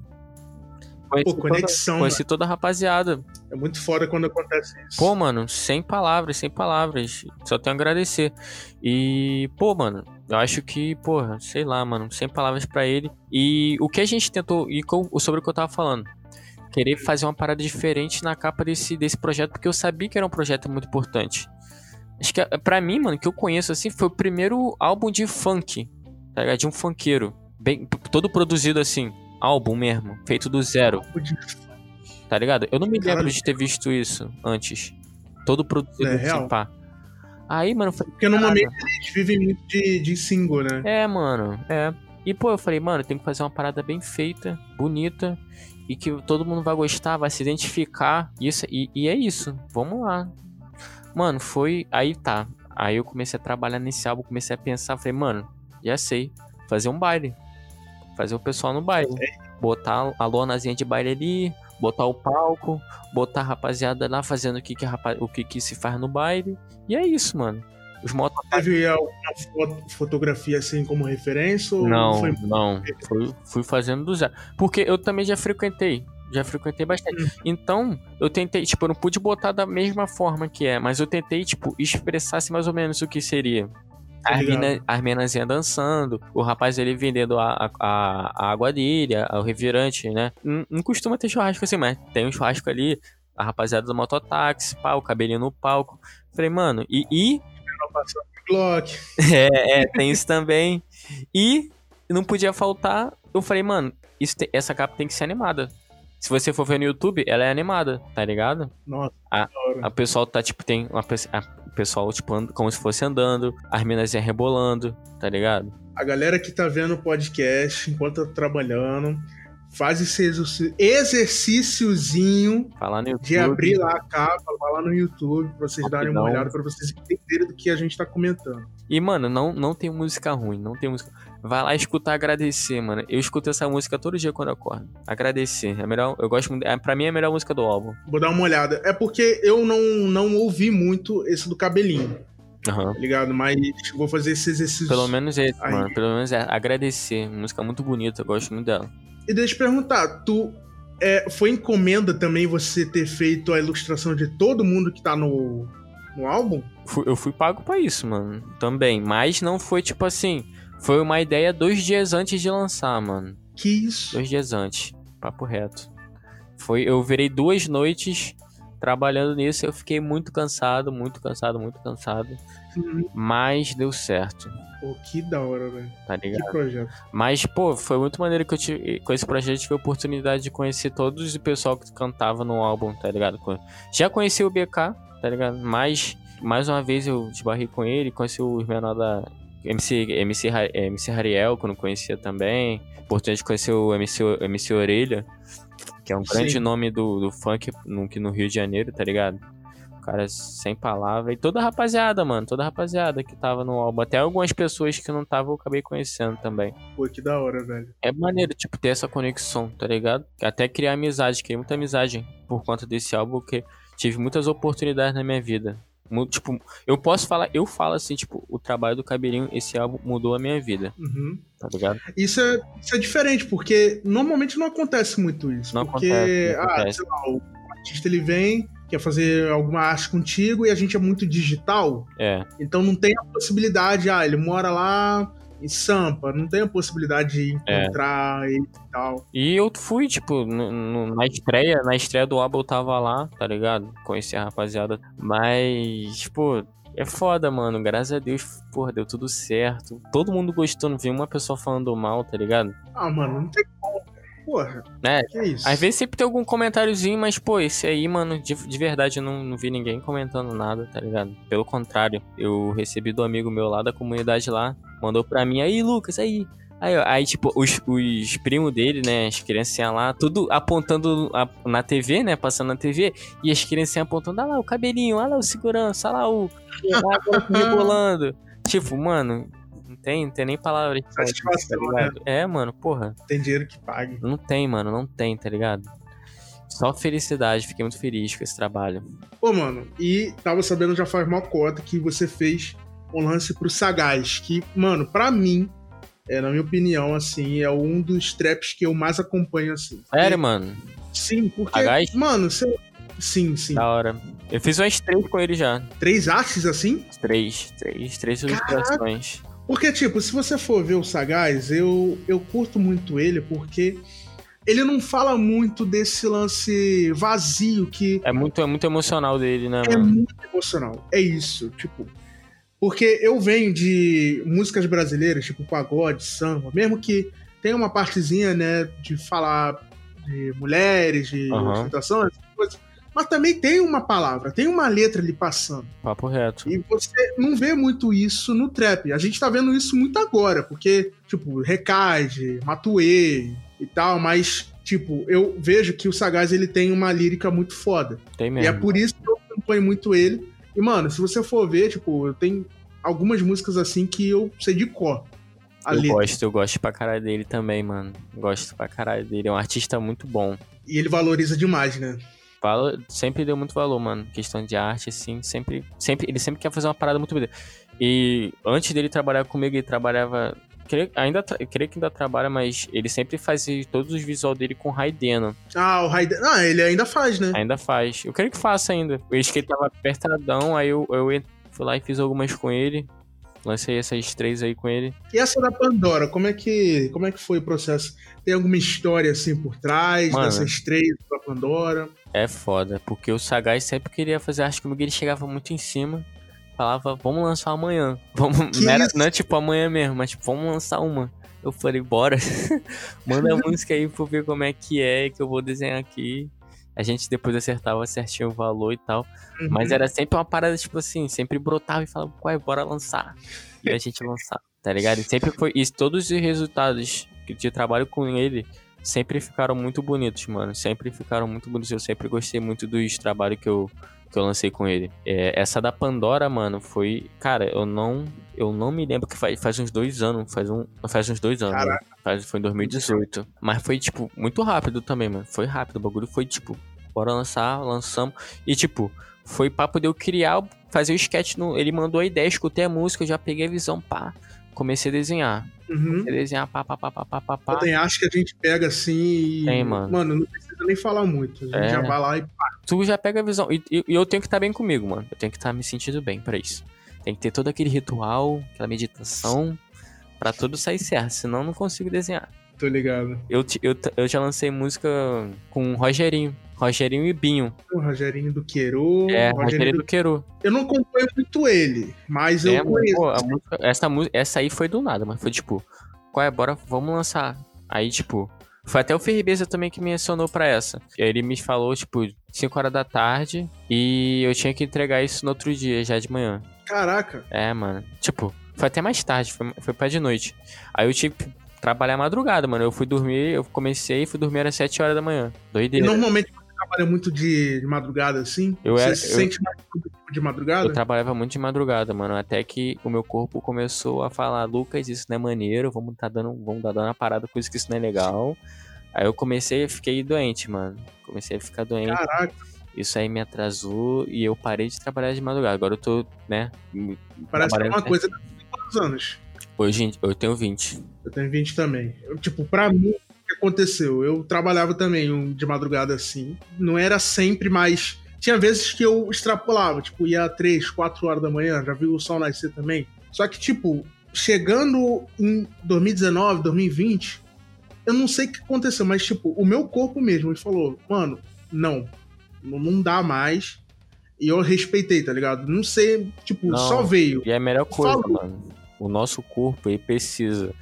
Speaker 2: Conheci,
Speaker 1: Pô, conexão,
Speaker 2: toda, conheci toda a rapaziada.
Speaker 1: mano. É muito foda quando acontece isso.
Speaker 2: Pô, mano, sem palavras, sem palavras. Só tenho a agradecer. E, pô, mano, eu acho que, porra, sei lá, mano, sem palavras pra ele. E o que a gente tentou, e com- sobre o que eu tava falando, querer fazer uma parada diferente na capa desse, desse projeto, porque eu sabia que era um projeto muito importante. Acho que, eh, pra mim, mano, que eu conheço assim, foi o primeiro álbum de funk, tá ligado? De um funkeiro. Bem, todo produzido assim, álbum mesmo, feito do zero. Tá ligado? Eu não me
Speaker 1: Caralho.
Speaker 2: lembro de ter visto isso antes. Todo produzido
Speaker 1: É
Speaker 2: assim,
Speaker 1: real?
Speaker 2: pá. Aí, mano, eu falei,
Speaker 1: Porque normalmente eles vivem muito de, de single, né?
Speaker 2: é, mano, é. E, pô, eu falei, mano, tem que fazer uma parada bem feita, bonita, e que todo mundo vai gostar, vai se identificar. Isso, e, e é isso. Vamos lá. Mano, foi. Aí tá. Aí eu comecei a trabalhar nesse álbum, comecei a pensar, falei, mano, já sei. Fazer um baile. Fazer o pessoal no baile. Botar a lonazinha de baile ali, botar o palco, botar a rapaziada lá fazendo o que, que, a o que, que se faz no baile. E é isso, mano. Os motos.
Speaker 1: Teve alguma foto- fotografia assim como referência?
Speaker 2: Não,
Speaker 1: foi
Speaker 2: não. Fui, fui fazendo do zero. Porque eu também já frequentei. Já frequentei bastante.
Speaker 1: Hum.
Speaker 2: Então, eu tentei, tipo, eu não pude botar da mesma forma que é, mas eu tentei, tipo, expressar mais ou menos o que seria.
Speaker 1: Tá
Speaker 2: As, mina, as menazinhas dançando, o rapaz ele vendendo a, a, a água dele, a- o refrigerante, né? Não, não costuma ter churrasco assim, mas tem um churrasco ali, a rapaziada do mototáxi, pá, o cabelinho no palco. Falei, mano, e, e
Speaker 1: Glock.
Speaker 2: é, é, tem isso também. E não podia faltar. Eu falei, mano, isso tem- essa capa tem que ser animada. Se você for ver no YouTube, ela é animada, tá ligado?
Speaker 1: Nossa, hora.
Speaker 2: A pessoal tá, tipo, tem uma a- pessoal, tipo, and- como se fosse andando, as minas iam rebolando, tá ligado?
Speaker 1: A galera que tá vendo o podcast enquanto tá trabalhando, faz esse exercício- exercíciozinho de abrir lá a capa, vai lá no YouTube, pra vocês darem uma
Speaker 2: Rapidão.
Speaker 1: olhada, pra vocês entenderem do que a gente tá comentando.
Speaker 2: E, mano, não, não tem música ruim, não tem música. Vai lá escutar agradecer, mano. Eu escuto essa música todo dia quando eu acordo. Agradecer. É melhor. Eu gosto muito. É, pra mim é a melhor música do álbum.
Speaker 1: Vou dar uma olhada. É porque eu não, não ouvi muito esse do cabelinho, tá ligado? Mas vou fazer esse exercício.
Speaker 2: Pelo menos é,
Speaker 1: Aí.
Speaker 2: mano. Pelo menos é agradecer. Música muito bonita, eu gosto muito dela.
Speaker 1: E deixa eu te perguntar, tu é, foi encomenda também você ter feito a ilustração de todo mundo que tá no, no álbum?
Speaker 2: Eu fui pago pra isso, mano. Também. Mas não foi tipo assim. Foi uma ideia dois dias antes de lançar, mano.
Speaker 1: Que isso?
Speaker 2: Dois dias antes. Papo reto. Foi, eu virei duas noites trabalhando nisso. Eu fiquei muito cansado, muito cansado, muito cansado.
Speaker 1: Hum,
Speaker 2: Mas deu certo,
Speaker 1: Pô, que da hora, velho.
Speaker 2: tá
Speaker 1: Que
Speaker 2: ligado?
Speaker 1: projeto.
Speaker 2: Mas, pô, foi muito maneiro que eu tive. Com esse projeto, eu tive a oportunidade de conhecer todos o pessoal que cantava no álbum, tá ligado? Já conheci o BK, tá ligado? Mas, mais uma vez, eu esbarrei com ele, conheci os menores da. MC, MC, MC Hariel, que eu não conhecia também. Oportunidade de conhecer o MC, MC Orelha, que é um
Speaker 1: Sim.
Speaker 2: grande nome do, do funk no, no Rio de Janeiro, tá ligado? cara sem palavra. E toda a rapaziada, mano, toda a rapaziada que tava no álbum. Até algumas pessoas que não estavam eu acabei conhecendo também.
Speaker 1: Pô, que da hora, velho.
Speaker 2: É maneiro, tipo, ter essa conexão, tá ligado? Até criar amizade, criei muita amizade por conta desse álbum, porque tive muitas oportunidades na minha vida. Tipo, eu posso falar, eu falo assim, tipo, o trabalho do Cabelinho, esse álbum mudou a minha vida.
Speaker 1: Uhum.
Speaker 2: Tá ligado?
Speaker 1: Isso é, isso é diferente, porque normalmente não acontece muito isso.
Speaker 2: Não
Speaker 1: porque,
Speaker 2: acontece, não
Speaker 1: ah,
Speaker 2: acontece.
Speaker 1: sei lá, o artista ele vem, quer fazer alguma arte contigo e a gente é muito digital,
Speaker 2: É.
Speaker 1: então não tem a possibilidade, ah, ele mora lá em Sampa, não tem a possibilidade de
Speaker 2: É.
Speaker 1: encontrar ele e tal.
Speaker 2: E eu fui, tipo, no- no- na estreia, na estreia do álbum eu tava lá, tá ligado? Conheci a rapaziada. Mas, tipo, é foda, mano. Graças a Deus, porra, deu tudo certo. Todo mundo gostou, não vi uma pessoa falando mal, tá ligado?
Speaker 1: Ah, mano, não tem como. Porra.
Speaker 2: É,
Speaker 1: Que isso?
Speaker 2: Às vezes sempre tem algum comentáriozinho, mas, pô, esse aí, mano, de, de verdade eu não, não vi ninguém comentando nada, tá ligado? Pelo contrário, eu recebi do amigo meu lá da comunidade lá, mandou pra mim, aí, Lucas, aí. Aí, aí tipo, os, os primos dele, né, as criancinhas lá, tudo apontando a- na TV, né, passando na TV, e as criancinhas apontando, olha lá o cabelinho, olha lá o segurança, olha lá o... o rebolando. Tipo, mano, não tem, não tem nem palavra tá ligado? É, mano, porra.
Speaker 1: Tem dinheiro que pague.
Speaker 2: Não tem, mano, não tem, tá ligado? Só felicidade, fiquei muito feliz com esse trabalho.
Speaker 1: Pô, mano, e tava sabendo já faz mal cota que você fez um lance pro Sagaz, que, mano, pra mim, é, na minha opinião, assim, é um dos traps que eu mais acompanho, assim.
Speaker 2: Sério, mano?
Speaker 1: Sim, porque,
Speaker 2: Sagaz?
Speaker 1: mano, você... Sim, sim.
Speaker 2: Da hora. Eu fiz umas três com ele já.
Speaker 1: Três artes, assim?
Speaker 2: Três, três, três ilustrações.
Speaker 1: Porque, tipo, se você for ver o Sagaz, eu, eu curto muito ele porque ele não fala muito desse lance vazio que
Speaker 2: É muito, é muito emocional dele, né,
Speaker 1: é
Speaker 2: mano?
Speaker 1: muito emocional. É isso, tipo. Porque eu venho de músicas brasileiras, tipo pagode, samba, mesmo que tenha uma partezinha, né, de falar de mulheres, de
Speaker 2: Aham.
Speaker 1: ostentação, essas coisas, mas também tem uma palavra, tem uma letra ali passando.
Speaker 2: Papo reto.
Speaker 1: E você não vê muito isso no trap. A gente tá vendo isso muito agora, porque, tipo, Recade, Matuê e tal, mas, tipo, eu vejo que o Sagaz ele tem uma lírica muito foda.
Speaker 2: Tem
Speaker 1: E
Speaker 2: mesmo.
Speaker 1: é por isso que eu acompanho muito ele. E, mano, se você for ver, tipo, eu tenho algumas músicas assim que eu sei de cor.
Speaker 2: Eu
Speaker 1: letra.
Speaker 2: gosto, eu gosto pra caralho dele também, mano. Gosto pra caralho dele. É um artista muito bom.
Speaker 1: E ele valoriza demais, né?
Speaker 2: Fala, sempre deu muito valor, mano. Questão de arte, assim, sempre, sempre. Ele sempre quer fazer uma parada muito bonita. E antes dele trabalhar comigo, ele trabalhava. Creio, ainda, creio que ainda trabalha, mas ele sempre fazia todos os visual dele com Raideno.
Speaker 1: Ah, o Raiden. Ah, ele ainda faz, né?
Speaker 2: Ainda faz. Eu creio que faça ainda. Eu acho que ele tava apertadão, aí eu, eu fui lá e fiz algumas com ele. Lancei essas três aí com ele.
Speaker 1: E essa da Pandora, como é que, como é que foi o processo? Tem alguma história assim por trás
Speaker 2: Mano.
Speaker 1: dessas três da Pandora?
Speaker 2: É foda, porque o Sagaz sempre queria fazer arte comigo, ele chegava muito em cima, falava, vamos lançar amanhã. Vamos, não, era, não é tipo amanhã mesmo, mas tipo, vamos lançar uma. Eu falei, bora. Manda a música aí pra eu ver como é que é, que eu vou desenhar aqui. A gente depois acertava certinho o valor e tal.
Speaker 1: Uhum.
Speaker 2: Mas era sempre uma parada, tipo assim, sempre brotava e falava, ué, bora lançar. E a gente lançava, tá ligado? E sempre foi isso. Todos os resultados que de trabalho com ele sempre ficaram muito bonitos, mano. Sempre ficaram muito bonitos. Eu sempre gostei muito dos trabalhos que eu, que eu lancei com ele. É, essa da Pandora, mano, foi. Cara, eu não. Eu não me lembro que faz, faz uns dois anos. Faz, um, faz uns dois anos.
Speaker 1: Caraca.
Speaker 2: Faz, foi em 2018. Mas foi, tipo, muito rápido também, mano. Foi rápido. O bagulho foi, tipo, bora lançar, lançamos. E, tipo, foi papo de eu criar, fazer o sketch. No, ele mandou a ideia, escutei a música, eu já peguei a visão, pá. Comecei a desenhar.
Speaker 1: Uhum.
Speaker 2: Comecei a desenhar, pá, pá, pá, pá, pá, pá, pá.
Speaker 1: Tem arte que a gente pega assim e.
Speaker 2: Tem, mano.
Speaker 1: Mano, não precisa nem falar muito. A gente
Speaker 2: É.
Speaker 1: já vai lá e.
Speaker 2: Tu já pega a visão. E, e- eu tenho que estar bem comigo, mano. Eu tenho que estar me sentindo bem pra isso. Tem que ter todo aquele ritual, aquela meditação, pra tudo sair certo. Senão eu não consigo desenhar.
Speaker 1: Tô ligado.
Speaker 2: Eu, eu, eu já lancei música com o Rogerinho. Rogerinho e Binho.
Speaker 1: O Rogerinho do Queiro.
Speaker 2: É,
Speaker 1: o
Speaker 2: Rogerinho do Queiro.
Speaker 1: Eu não acompanho muito ele, mas
Speaker 2: É,
Speaker 1: eu conheço.
Speaker 2: pô, música- essa, essa aí foi do nada, mas foi tipo, qual é, bora, vamos lançar. Aí, tipo, foi até o Ferribeza também que me acionou pra essa. E ele me falou, tipo, 5 horas da tarde e eu tinha que entregar isso no outro dia, já de manhã.
Speaker 1: Caraca.
Speaker 2: É, mano. Tipo, foi até mais tarde, foi, foi pra de noite. Aí eu tive que trabalhar madrugada, mano. Eu fui dormir, eu comecei e fui dormir às 7 horas da manhã.
Speaker 1: E
Speaker 2: Doideira.
Speaker 1: normalmente você trabalha muito de, de madrugada assim?
Speaker 2: Eu
Speaker 1: Você
Speaker 2: era-
Speaker 1: se
Speaker 2: eu-
Speaker 1: sente mais produtivo de madrugada?
Speaker 2: Eu trabalhava muito de madrugada, mano, até que o meu corpo começou a falar, Lucas, isso não é maneiro, vamos tá dando, vamos tá dando uma parada com isso que isso não é legal. Aí eu comecei, fiquei doente, mano. Comecei a ficar doente.
Speaker 1: Caraca,
Speaker 2: Isso aí me atrasou e eu parei de trabalhar de madrugada. Agora eu tô, né?
Speaker 1: parece que é uma coisa de quantos anos?
Speaker 2: Hoje eu tenho 20.
Speaker 1: Eu tenho 20 também. Eu, tipo, pra mim, que aconteceu? Eu trabalhava também de madrugada assim. Não era sempre, mas tinha vezes que eu extrapolava. Tipo, ia 3, 4 horas da manhã, já viu o sol nascer também. Só que, tipo, chegando em 2019, 2020, eu não sei o que aconteceu, mas, tipo, o meu corpo mesmo, ele falou, mano, não, não não dá mais. E eu respeitei, tá ligado? Não sei, tipo,
Speaker 2: Não.
Speaker 1: só veio.
Speaker 2: E é a melhor coisa,
Speaker 1: Falou.
Speaker 2: mano. O nosso corpo, ele precisa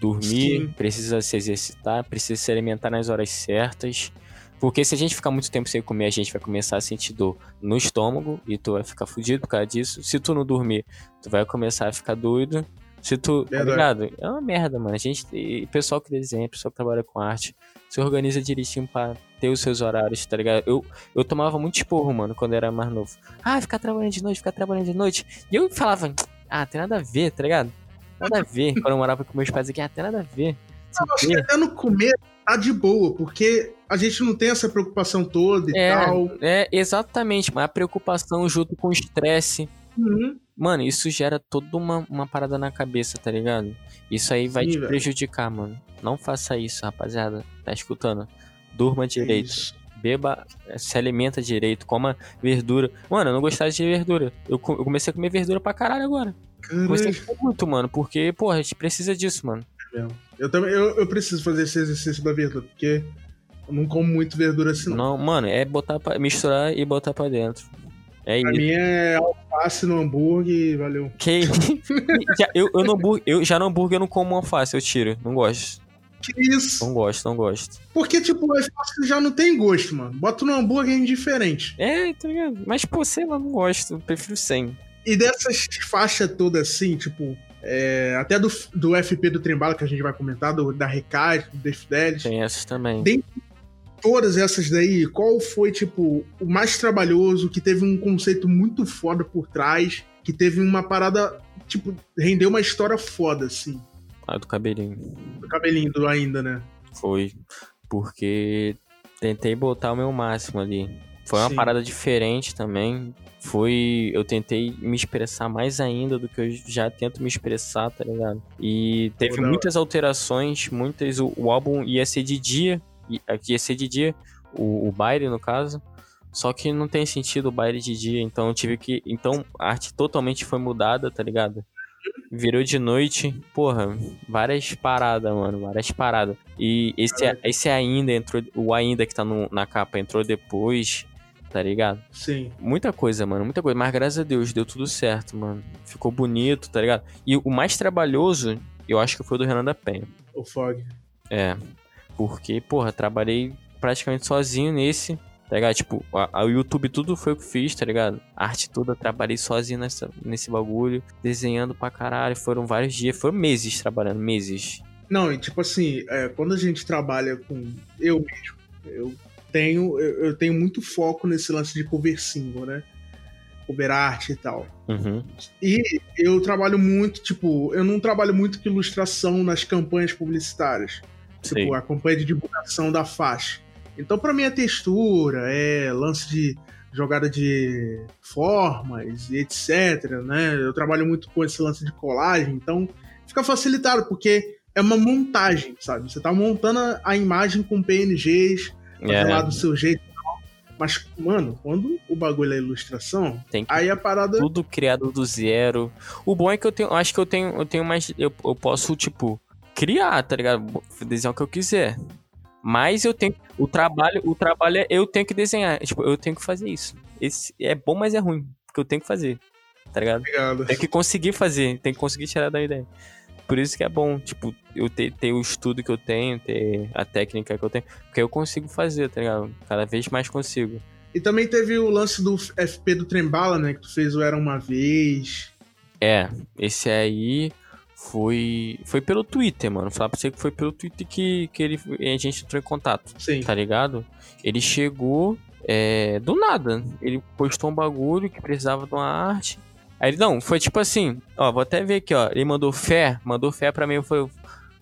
Speaker 2: dormir,
Speaker 1: Sim.
Speaker 2: precisa se exercitar, precisa se alimentar nas horas certas. Porque se a gente ficar muito tempo sem comer, a gente vai começar a sentir dor no estômago e tu vai ficar fudido por causa disso. Se tu não dormir, tu vai começar a ficar doido. Se tu. Tá ligado? É uma merda, mano. A gente. E pessoal que desenha, pessoal que trabalha com arte, se organiza direitinho pra ter os seus horários, tá ligado? Eu, eu tomava muito esporro, mano, quando eu era mais novo. Ah, ficar trabalhando de noite, ficar trabalhando de noite. E eu falava, ah, tem nada a ver, tá ligado? Nada a ver. Quando eu morava com meus pais aqui, tem nada a ver.
Speaker 1: Eu acho que até no começo tá de boa, porque a gente não tem essa preocupação toda e
Speaker 2: É,
Speaker 1: tal.
Speaker 2: é, exatamente, mas a preocupação junto com o estresse.
Speaker 1: Uhum.
Speaker 2: Mano, isso gera toda uma, uma parada na cabeça, tá ligado? Isso aí vai
Speaker 1: Sim,
Speaker 2: te
Speaker 1: velho.
Speaker 2: prejudicar, mano. Não faça isso, rapaziada. Tá escutando? Durma direito.
Speaker 1: Isso.
Speaker 2: Beba, se alimenta direito, coma verdura. Mano, eu não gostava de verdura. Eu, eu comecei a comer verdura pra caralho agora. Comecei a
Speaker 1: Caralho.
Speaker 2: comer muito, mano, porque, porra, a gente precisa disso, mano.
Speaker 1: Eu também eu, eu preciso fazer esse exercício da verdura, porque eu não como muito verdura assim, não.
Speaker 2: Não, mano, é botar pra, misturar e botar pra dentro. É
Speaker 1: Pra
Speaker 2: isso.
Speaker 1: mim é alface no hambúrguer e valeu.
Speaker 2: Que... já, eu, eu, no hambúrguer, eu já no hambúrguer eu não como alface, eu tiro. Não gosto.
Speaker 1: Que isso?
Speaker 2: Não gosto, não gosto.
Speaker 1: Porque, tipo, o alface já não tem gosto, mano. Bota no hambúrguer é indiferente.
Speaker 2: É, tá ligado? Mas, pô, sei lá, não gosto. Eu prefiro sem.
Speaker 1: E dessas faixas todas assim, tipo, é, até do, do FP do Trembala que a gente vai comentar, do, da Recade, do Death Delis,
Speaker 2: Tem essas também.
Speaker 1: Tem- todas essas daí, qual foi, tipo, o mais trabalhoso, que teve um conceito muito foda por trás, que teve uma parada, tipo, rendeu uma história foda, assim.
Speaker 2: Ah, do cabelinho.
Speaker 1: Do cabelinho do ainda, né?
Speaker 2: Foi. Porque tentei botar o meu máximo ali. Foi uma
Speaker 1: Sim.
Speaker 2: parada diferente também. Foi. Eu tentei me expressar mais ainda do que eu já tento me expressar, tá ligado? E teve
Speaker 1: hora.
Speaker 2: muitas alterações, muitas. O, o álbum ia ser de dia. Aqui ia ser de dia. O, o baile, no caso. Só que não tem sentido o baile de dia, então eu tive que. Então a arte totalmente foi mudada, tá ligado? Virou de noite, porra, várias paradas, mano, várias paradas. E esse, esse ainda entrou, o ainda que tá no- na capa entrou depois, tá ligado?
Speaker 1: Sim.
Speaker 2: Muita coisa, mano, muita coisa. Mas graças a Deus deu tudo certo, mano. Ficou bonito, tá ligado? E o mais trabalhoso, eu acho que foi o do Renan da Penha.
Speaker 1: O Fog.
Speaker 2: É. Porque, porra, trabalhei praticamente sozinho nesse, tá ligado? Tipo, o YouTube tudo foi o que fiz, tá ligado? A arte toda, trabalhei sozinho nessa, nesse bagulho, desenhando pra caralho. Foram vários dias, foram meses trabalhando, meses.
Speaker 1: Não, e tipo assim, é, quando a gente trabalha com. Eu mesmo, eu tenho, eu, eu tenho muito foco nesse lance de cover single, né? Cover arte e tal.
Speaker 2: Uhum.
Speaker 1: E eu trabalho muito, tipo, eu não trabalho muito com ilustração nas campanhas publicitárias.
Speaker 2: Sei.
Speaker 1: Tipo, a campanha de divulgação da faixa. Então, pra mim, é textura, é lance de jogada de formas e etc, né? Eu trabalho muito com esse lance de colagem, então fica facilitado, porque é uma montagem, sabe? Você tá montando a imagem com PNGs, fazer lá
Speaker 2: É,
Speaker 1: do seu jeito. Mas, mano, quando o bagulho é ilustração,
Speaker 2: tem que
Speaker 1: aí a parada.
Speaker 2: tudo criado do zero. O bom é que eu tenho, acho que eu tenho, eu tenho mais, eu, eu posso tipo criar, tá ligado? Desenhar o que eu quiser. Mas eu tenho o trabalho, o trabalho é eu tenho que desenhar, tipo, eu tenho que fazer isso. Esse é bom, mas é ruim, porque eu tenho que fazer. Tá ligado?
Speaker 1: Ligado.
Speaker 2: Tem que conseguir fazer, tem que conseguir tirar da ideia. Por isso que é bom, tipo, eu ter, ter o estudo que eu tenho, ter a técnica que eu tenho, porque eu consigo fazer, tá ligado? Cada vez mais consigo.
Speaker 1: E também teve o lance do FP do Trembala, né? Que tu fez o Era Uma Vez.
Speaker 2: É, esse aí foi foi pelo Twitter, mano. Falar pra você que foi pelo Twitter que, que ele, a gente entrou em contato,
Speaker 1: Sim.
Speaker 2: tá ligado? Ele chegou É, do nada. Ele postou um bagulho que precisava de uma arte. Aí ele, não, foi tipo assim, ó, vou até ver aqui, ó. Ele mandou fé, mandou fé pra mim, foi.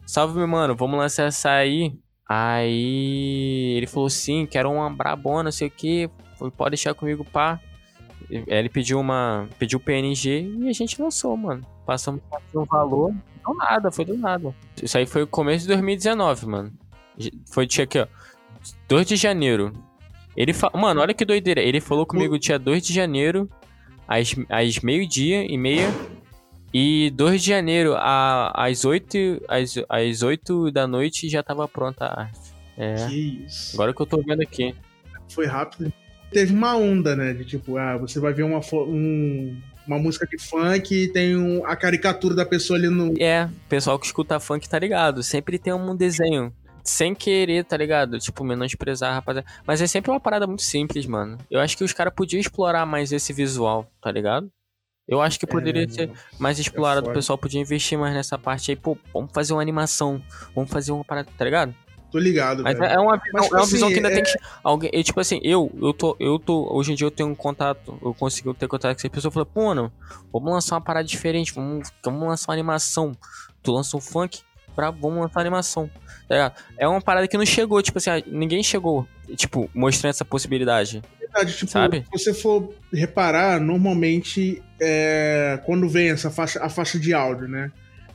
Speaker 2: Salve, meu mano, vamos lançar essa aí. Aí ele falou sim, quero uma brabona, não sei o que. Pode deixar comigo, pá. Ele pediu uma. Pediu PNG e a gente lançou, mano. Passamos um valor. Do nada, foi do nada. Isso aí foi o começo de 2019, mano. Foi dia aqui, ó. 2 de janeiro. Ele fa... Mano, olha que doideira. Ele falou comigo dia 2 de janeiro, às, às meio-dia e meia. E 2 de janeiro, às 8, às, às 8 da noite, já tava pronta a arte. É. Que isso. Agora que eu tô vendo aqui.
Speaker 1: Foi rápido. Teve uma onda, né? De tipo, ah, você vai ver uma, um, uma música de funk e tem um, a caricatura da pessoa ali no.
Speaker 2: É, pessoal que escuta funk tá ligado. Sempre tem um desenho. Sem querer, tá ligado? Tipo, menosprezar, rapaziada. Mas é sempre uma parada muito simples, mano. Eu acho que os caras podiam explorar mais esse visual, tá ligado? Eu acho que poderia é, ser mais explorado. É o pessoal podia investir mais nessa parte aí. Pô, vamos fazer uma animação. Vamos fazer uma parada, tá ligado?
Speaker 1: Tô ligado.
Speaker 2: Mas é uma, Mas, tipo é uma assim, visão que ainda é... tem que. Alguém, eu, tipo assim, eu, eu tô, eu tô. Hoje em dia eu tenho um contato, eu consigo ter contato com essa pessoa. Eu falei, pô, mano, vamos lançar uma parada diferente, vamos, vamos lançar uma animação. Tu lança um funk, pra, vamos lançar animação. Tá é uma parada que não chegou, tipo assim, ninguém chegou, tipo, mostrando essa possibilidade.
Speaker 1: Verdade, tipo, sabe? se você for reparar, normalmente é, quando vem essa faixa, a faixa de áudio, né?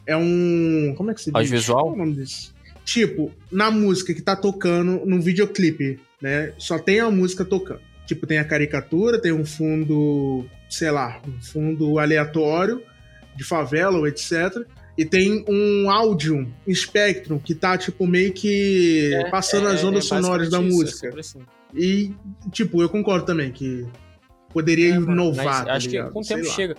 Speaker 1: É um. Como é que se diz?
Speaker 2: Audiovisual? Qual
Speaker 1: é o nome disso? Tipo, na música que tá tocando no videoclipe, né? Só tem a música tocando. Tipo, tem a caricatura, tem um fundo, sei lá, um fundo aleatório de favela ou etc. E tem um áudio, um Spectrum, que tá, tipo, meio que é, passando é, as ondas é, sonoras da isso, música. Assim. E, tipo, eu concordo também que poderia é, inovar.
Speaker 2: Tá acho ligado? que com o tempo chega.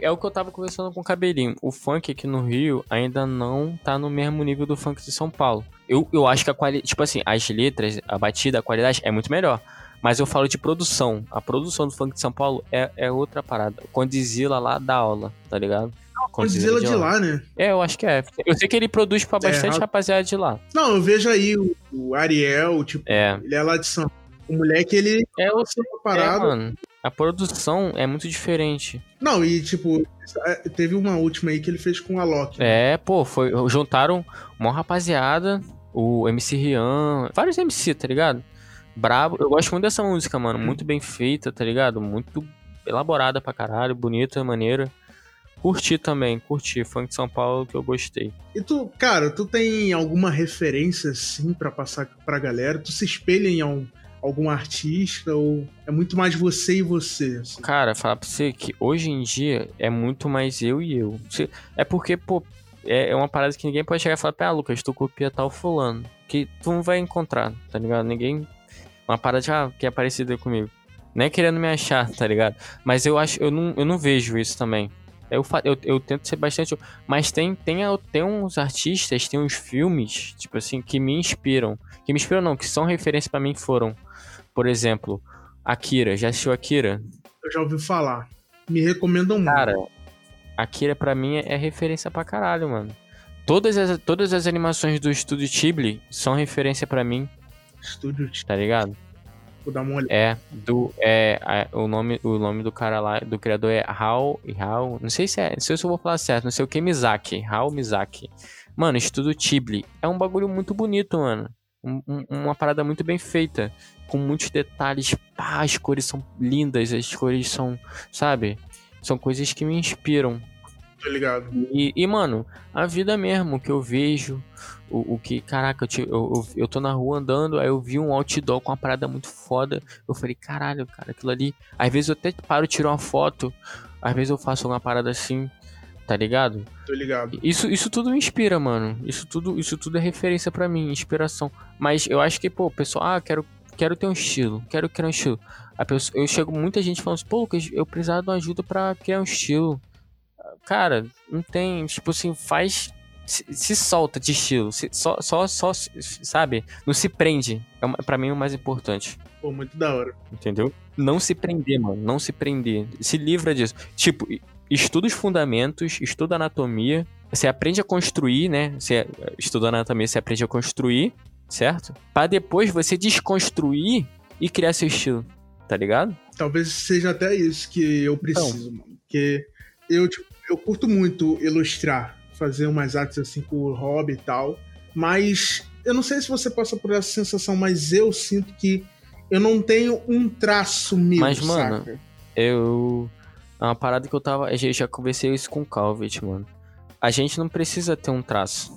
Speaker 2: É o que eu tava conversando com o Cabelinho. O funk aqui no Rio ainda não tá no mesmo nível do funk de São Paulo. Eu, eu acho que a qualidade. Tipo assim, as letras, a batida, a qualidade é muito melhor. Mas eu falo de produção. A produção do funk de São Paulo é, é outra parada. Condizila lá da aula, tá ligado?
Speaker 1: Condizila de, de lá. lá, né?
Speaker 2: É, eu acho que é. Eu sei que ele produz pra é, bastante é, rapaziada de lá.
Speaker 1: Não, eu vejo aí o, o Ariel, tipo, é. ele é lá de São Paulo. O moleque, ele
Speaker 2: é outro parado. É, mano. A produção é muito diferente.
Speaker 1: Não, e tipo, é, teve uma última aí que ele fez com a Loki.
Speaker 2: Né? É, pô, foi, juntaram uma rapaziada, o MC Rian, vários MC, tá ligado? Brabo. Eu gosto muito dessa música, mano. Hum. Muito bem feita, tá ligado? Muito elaborada pra caralho, bonita, maneira. Curti também, curti. Funk de São Paulo que eu gostei.
Speaker 1: E tu, cara, tu tem alguma referência, assim, para passar pra galera? Tu se espelha em algum algum artista ou é muito mais você e você?
Speaker 2: Assim? Cara, falar pra você que hoje em dia é muito mais eu e eu. É porque, pô, é, é uma parada que ninguém pode chegar e falar, ah, Lucas, tu copia tal fulano. Que tu não vai encontrar, tá ligado? Ninguém. Uma parada já que é parecida comigo. Nem querendo me achar, tá ligado? Mas eu acho, eu não, eu não vejo isso também. Eu, eu, eu tento ser bastante. Mas tem, tem, tem uns artistas, tem uns filmes, tipo assim, que me inspiram. Que me inspiram, não, que são referência para mim foram por exemplo, Akira. Já assistiu Akira?
Speaker 1: Eu já ouvi falar. Me recomendam muito.
Speaker 2: Cara, Akira pra mim é referência pra caralho, mano. Todas as, todas as animações do Estúdio Ghibli são referência para mim.
Speaker 1: Estúdio Ghibli.
Speaker 2: Tá ligado?
Speaker 1: Vou dar uma olhada.
Speaker 2: É, do, é, é, o, nome, o nome do cara lá, do criador é Hao, Hao, não sei se é, não sei se eu vou falar certo, não sei o que, Mizaki, Hao Mizaki. Mano, Estúdio Ghibli é um bagulho muito bonito, mano. Um, um, uma parada muito bem feita com muitos detalhes. Pá, as cores são lindas, as cores são, sabe? São coisas que me inspiram.
Speaker 1: Tô ligado.
Speaker 2: E, e mano, a vida mesmo que eu vejo, o, o que, caraca, eu, eu, eu tô na rua andando, aí eu vi um outdoor com uma parada muito foda. Eu falei, caralho, cara, aquilo ali. Às vezes eu até paro, tiro uma foto, às vezes eu faço uma parada assim tá ligado?
Speaker 1: Tô ligado.
Speaker 2: Isso, isso tudo me inspira, mano. Isso tudo, isso tudo é referência para mim, inspiração. Mas eu acho que, pô, pessoal, ah, quero quero ter um estilo, quero criar um estilo. A pessoa, eu chego muita gente falando assim, pô, Lucas, eu precisava de uma ajuda para criar um estilo. Cara, não tem, tipo assim, faz. Se, se solta de estilo, se, só, só, só, sabe? Não se prende. É para mim é o mais importante.
Speaker 1: Pô, muito da hora.
Speaker 2: Entendeu? Não se prender, mano. Não se prender. Se livra disso. Tipo, estuda os fundamentos, estuda anatomia. Você aprende a construir, né? Você estuda anatomia, você aprende a construir certo? Para depois você desconstruir e e criar seu estilo, tá ligado?
Speaker 1: Talvez seja até isso que eu preciso, então. mano. Porque eu, tipo, eu curto muito ilustrar, fazer umas artes assim por hobby e tal. Mas eu não sei se você passa por essa sensação, mas eu sinto que eu não tenho um traço meu,
Speaker 2: Mas, mano, saca? eu. É uma parada que eu tava. Eu já conversei isso com o Calvet, mano. A gente não precisa ter um traço.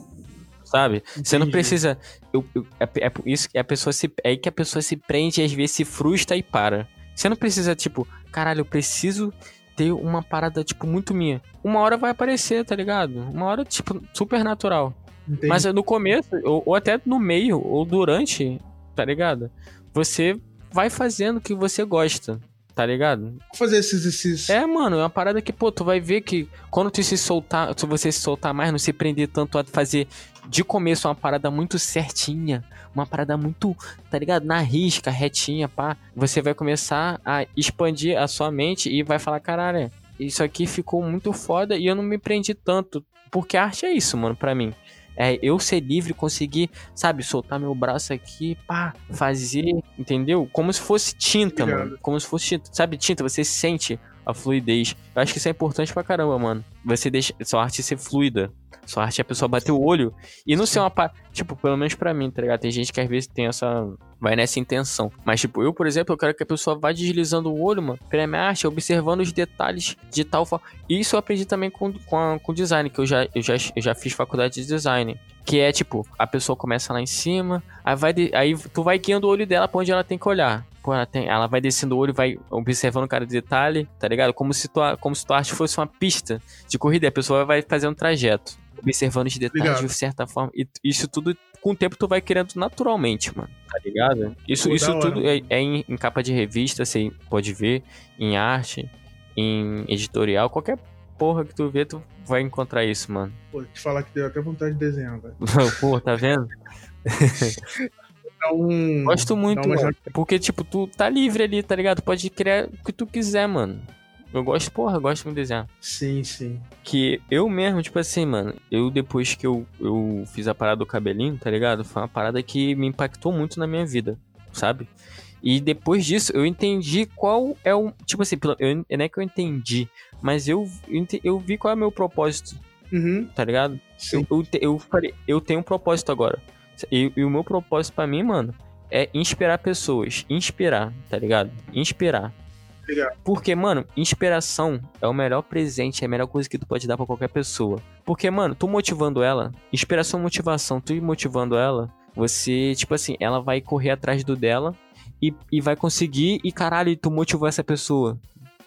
Speaker 2: Sabe? Entendi. Você não precisa. Eu, eu, é, é, isso que a pessoa se. É aí que a pessoa se prende e às vezes se frustra e para. Você não precisa, tipo, caralho, eu preciso ter uma parada, tipo, muito minha. Uma hora vai aparecer, tá ligado? Uma hora, tipo, super natural. Entendi. Mas no começo, ou, ou, até no meio, ou durante, tá ligado? Você vai fazendo o que você gosta tá ligado?
Speaker 1: Fazer esse exercício.
Speaker 2: É, mano, é uma parada que, pô, tu vai ver que quando tu se soltar, se você se soltar mais, não se prender tanto a fazer de começo uma parada muito certinha, uma parada muito, tá ligado? Na risca, retinha, pá. Você vai começar a expandir a sua mente e vai falar, caralho, isso aqui ficou muito foda e eu não me prendi tanto. Porque a arte é isso, mano, pra mim. É eu ser livre, conseguir, sabe, soltar meu braço aqui, pá, fazer, entendeu? Como se fosse tinta, Obrigado. mano. Como se fosse tinta. Sabe, tinta, você sente a fluidez. Eu acho que isso é importante pra caramba, mano. Você deixa sua arte ser fluida. Sua arte é a pessoa bater o olho e não ser uma. Tipo, pelo menos pra mim, tá ligado? Tem gente que às vezes tem essa. Vai nessa intenção. Mas, tipo, eu, por exemplo, eu quero que a pessoa vá deslizando o olho, mano, pela minha arte, observando os detalhes de tal forma. Isso eu aprendi também com, com, a, com design, que eu já, eu, já, eu já fiz faculdade de design. Que é tipo, a pessoa começa lá em cima, aí, vai de, aí tu vai guiando o olho dela pra onde ela tem que olhar. Pô, ela, tem, ela vai descendo o olho, vai observando cada detalhe, tá ligado? Como se, tua, como se tua arte fosse uma pista de corrida a pessoa vai fazer um trajeto observando os detalhes Obrigado. de certa forma. E isso tudo, com o tempo, tu vai querendo naturalmente, mano. Tá ligado? Isso, Pô, isso tudo é, é em, em, capa de revista, você pode ver, em arte, em editorial, qualquer porra que tu vê, tu vai encontrar isso, mano.
Speaker 1: Pô, te falar que deu até vontade de desenhar, velho.
Speaker 2: Pô, tá vendo? Um, Gosto muito, mano, porque, tipo, tu tá livre ali, tá ligado? Pode criar o que tu quiser, mano. Eu gosto, porra, eu gosto muito de desenhar.
Speaker 1: Sim, sim.
Speaker 2: Que eu mesmo, tipo assim, mano, eu depois que eu, eu fiz a parada do cabelinho, tá ligado? Foi uma parada que me impactou muito na minha vida, sabe? E depois disso, eu entendi qual é o. Tipo assim, eu, não é que eu entendi, mas eu, eu vi qual é o meu propósito.
Speaker 1: Uhum.
Speaker 2: Tá ligado? Sim. Eu, eu, eu, falei, eu tenho um propósito agora. E, e o meu propósito para mim, mano, é inspirar pessoas. Inspirar, tá ligado? Inspirar. Porque, mano, inspiração é o melhor presente, é a melhor coisa que tu pode dar para qualquer pessoa. Porque, mano, tu motivando ela, inspiração, motivação, tu motivando ela, você, tipo assim, ela vai correr atrás do dela e, e vai conseguir, e caralho, tu motivou essa pessoa,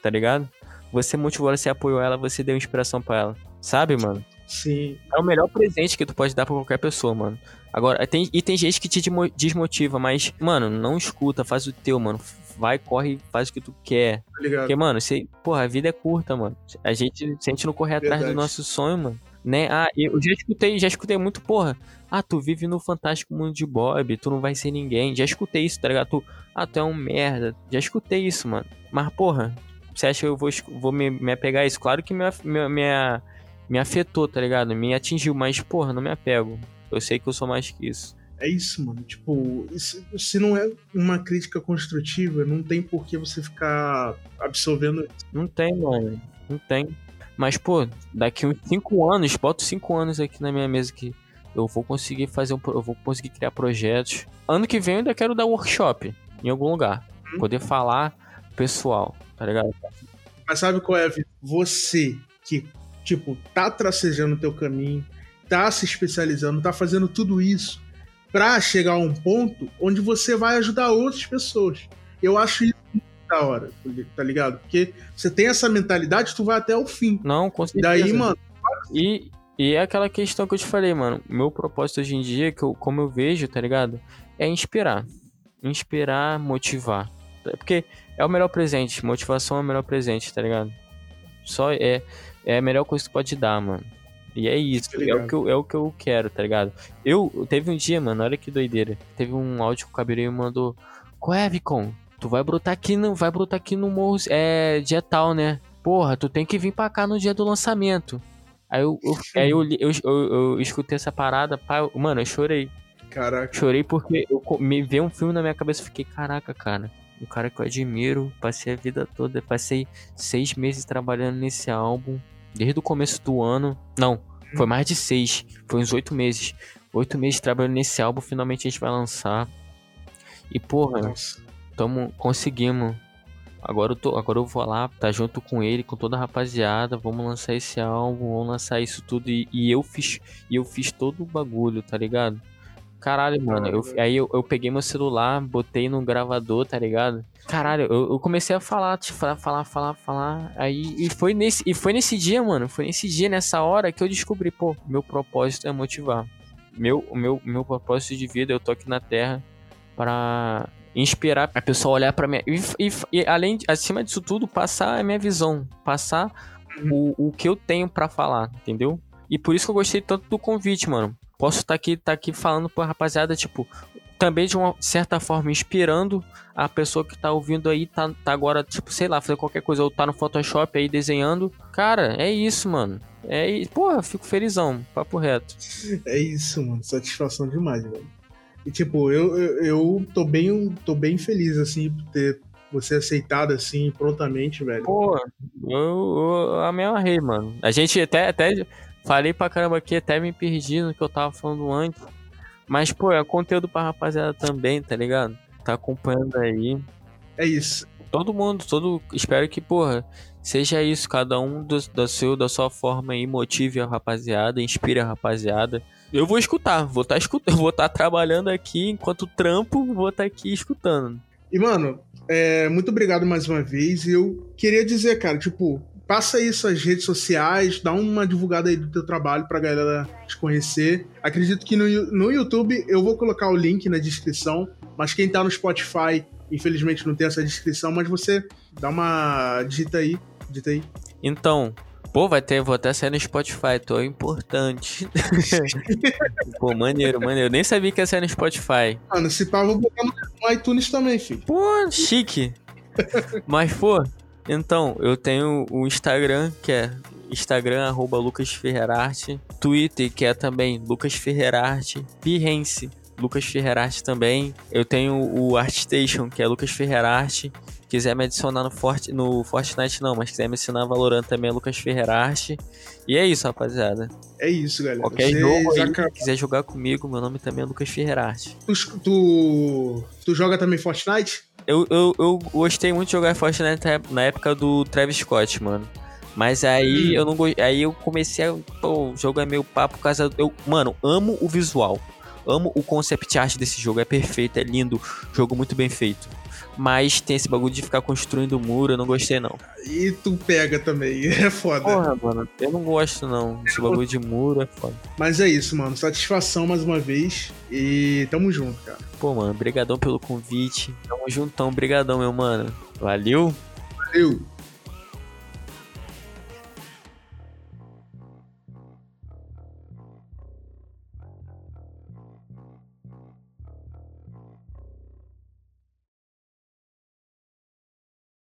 Speaker 2: tá ligado? Você motivou ela, você apoiou ela, você deu inspiração para ela. Sabe, mano?
Speaker 1: Sim.
Speaker 2: É o melhor presente que tu pode dar pra qualquer pessoa, mano. Agora, tem, e tem gente que te desmotiva, mas, mano, não escuta, faz o teu, mano vai, corre, faz o que tu quer. Tá Porque, mano, você, porra, a vida é curta, mano. A gente, se a gente não correr atrás do nosso sonho, mano, né? Ah, eu já escutei, já escutei muito, porra. Ah, tu vive no fantástico mundo de Bob, tu não vai ser ninguém. Já escutei isso, tá ligado? Tu, ah, tu é um merda. Já escutei isso, mano. Mas, porra, você acha que eu vou, vou me, me apegar a isso? Claro que me, me, me, me afetou, tá ligado? Me atingiu, mas, porra, não me apego. Eu sei que eu sou mais que isso.
Speaker 1: É isso, mano. Tipo, se não é uma crítica construtiva, não tem por que você ficar absorvendo isso.
Speaker 2: Não tem, mano. Não tem. Mas, pô, daqui uns 5 anos, boto 5 anos aqui na minha mesa que eu vou conseguir fazer um. Eu vou conseguir criar projetos. Ano que vem eu ainda quero dar workshop em algum lugar. Hum. Poder falar pessoal, tá ligado?
Speaker 1: Mas sabe qual é? Você que, tipo, tá tracejando o teu caminho, tá se especializando, tá fazendo tudo isso para chegar a um ponto onde você vai ajudar outras pessoas. Eu acho isso da hora, tá ligado? Porque você tem essa mentalidade, tu vai até o fim.
Speaker 2: Não, com certeza.
Speaker 1: Daí, mano.
Speaker 2: E, e é aquela questão que eu te falei, mano. Meu propósito hoje em dia, que eu, como eu vejo, tá ligado? É inspirar. Inspirar, motivar. Porque é o melhor presente. Motivação é o melhor presente, tá ligado? Só é, é a melhor coisa que pode dar, mano. E é isso, é o, que eu, é o que eu quero, tá ligado? Eu, teve um dia, mano, olha que doideira. Teve um áudio que o Cabelinho mandou. Qual é, Vicon? Tu vai brotar aqui no, vai brotar aqui no morro, é, dia tal, né? Porra, tu tem que vir pra cá no dia do lançamento. Aí eu, eu aí eu, eu, eu, eu, escutei essa parada, pá, mano, eu chorei.
Speaker 1: Caraca.
Speaker 2: Chorei porque eu me veio um filme na minha cabeça e fiquei, caraca, cara. Um cara que eu admiro, passei a vida toda, passei seis meses trabalhando nesse álbum, desde o começo do ano. Não, foi mais de seis, foi uns oito meses. Oito meses trabalhando nesse álbum, finalmente a gente vai lançar. E porra,
Speaker 1: Nossa.
Speaker 2: tamo, conseguimos. Agora eu, tô, agora eu vou lá, tá junto com ele, com toda a rapaziada, vamos lançar esse álbum, vamos lançar isso tudo. E, e eu fiz e eu fiz todo o bagulho, tá ligado? Caralho, mano. Eu, aí eu, eu peguei meu celular, botei no gravador, tá ligado? Caralho, eu, eu comecei a falar, te falar, falar, falar, falar. Aí e foi nesse e foi nesse dia, mano. Foi nesse dia, nessa hora que eu descobri, pô, meu propósito é motivar. Meu, meu, meu propósito de vida, eu tô aqui na Terra pra inspirar a pessoa a olhar pra minha. E, e, e além, acima disso tudo, passar a minha visão. Passar o, o que eu tenho pra falar, entendeu? E por isso que eu gostei tanto do convite, mano. Posso estar aqui, tá aqui falando pra rapaziada, tipo, também de uma certa forma inspirando a pessoa que tá ouvindo aí, tá, tá agora, tipo, sei lá, fazer qualquer coisa, ou tá no Photoshop aí desenhando. Cara, é isso, mano. É isso. Porra, fico felizão, papo reto.
Speaker 1: É isso, mano. Satisfação demais, velho. E tipo, eu, eu, eu tô bem, tô bem feliz, assim, por ter você aceitado assim prontamente, velho.
Speaker 2: Pô, eu, eu, eu me amarrei, mano. A gente até, até falei pra caramba aqui, até me perdi no que eu tava falando antes. Mas, pô, é conteúdo pra rapaziada também, tá ligado? Tá acompanhando aí.
Speaker 1: É isso.
Speaker 2: Todo mundo, todo. Espero que, porra, seja isso. Cada um do, da, seu, da sua forma aí motive a rapaziada, inspire a rapaziada. Eu vou escutar, vou estar tá escutando, vou estar tá trabalhando aqui enquanto trampo, vou estar tá aqui escutando.
Speaker 1: E, mano, é, muito obrigado mais uma vez. Eu queria dizer, cara, tipo, passa aí suas redes sociais, dá uma divulgada aí do teu trabalho pra galera te conhecer. Acredito que no, no YouTube eu vou colocar o link na descrição, mas quem tá no Spotify, infelizmente não tem essa descrição, mas você dá uma digita aí, digita aí.
Speaker 2: Então, Pô, vai ter, vou até sair no Spotify, tô importante. Pô, maneiro, maneiro. Eu nem sabia que ia sair no Spotify.
Speaker 1: Mano, se pá, eu vou botar no iTunes também, filho.
Speaker 2: Pô, chique. Mas, pô, então, eu tenho o Instagram, que é Instagram, arroba Lucas. Twitter, que é também Lucas Ferrerarte. Behance, Lucas também. Eu tenho o ArtStation, que é Lucas Ferrerarte. Quiser me adicionar no, Fort, no Fortnite, não, mas quiser me ensinar Valorant também é Lucas Ferrerarte. E é isso, rapaziada.
Speaker 1: É isso, galera.
Speaker 2: Qualquer jogo aí, acabam... quiser jogar comigo, meu nome também é Lucas Ferrerarte.
Speaker 1: Tu, tu, tu joga também Fortnite?
Speaker 2: Eu, eu, eu gostei muito de jogar Fortnite na época do Travis Scott, mano. Mas aí hum. eu não aí eu comecei a. Pô, o jogo é meio papo por causa. Eu, mano, amo o visual. Amo o concept art desse jogo. É perfeito, é lindo. Jogo muito bem feito. Mas tem esse bagulho de ficar construindo muro, eu não gostei não.
Speaker 1: E tu pega também, é foda.
Speaker 2: Porra, mano, eu não gosto não. Esse bagulho de muro é foda.
Speaker 1: Mas é isso, mano. Satisfação mais uma vez. E tamo junto, cara.
Speaker 2: Pô, mano, brigadão pelo convite. Tamo juntão, brigadão, meu mano. Valeu.
Speaker 1: Valeu.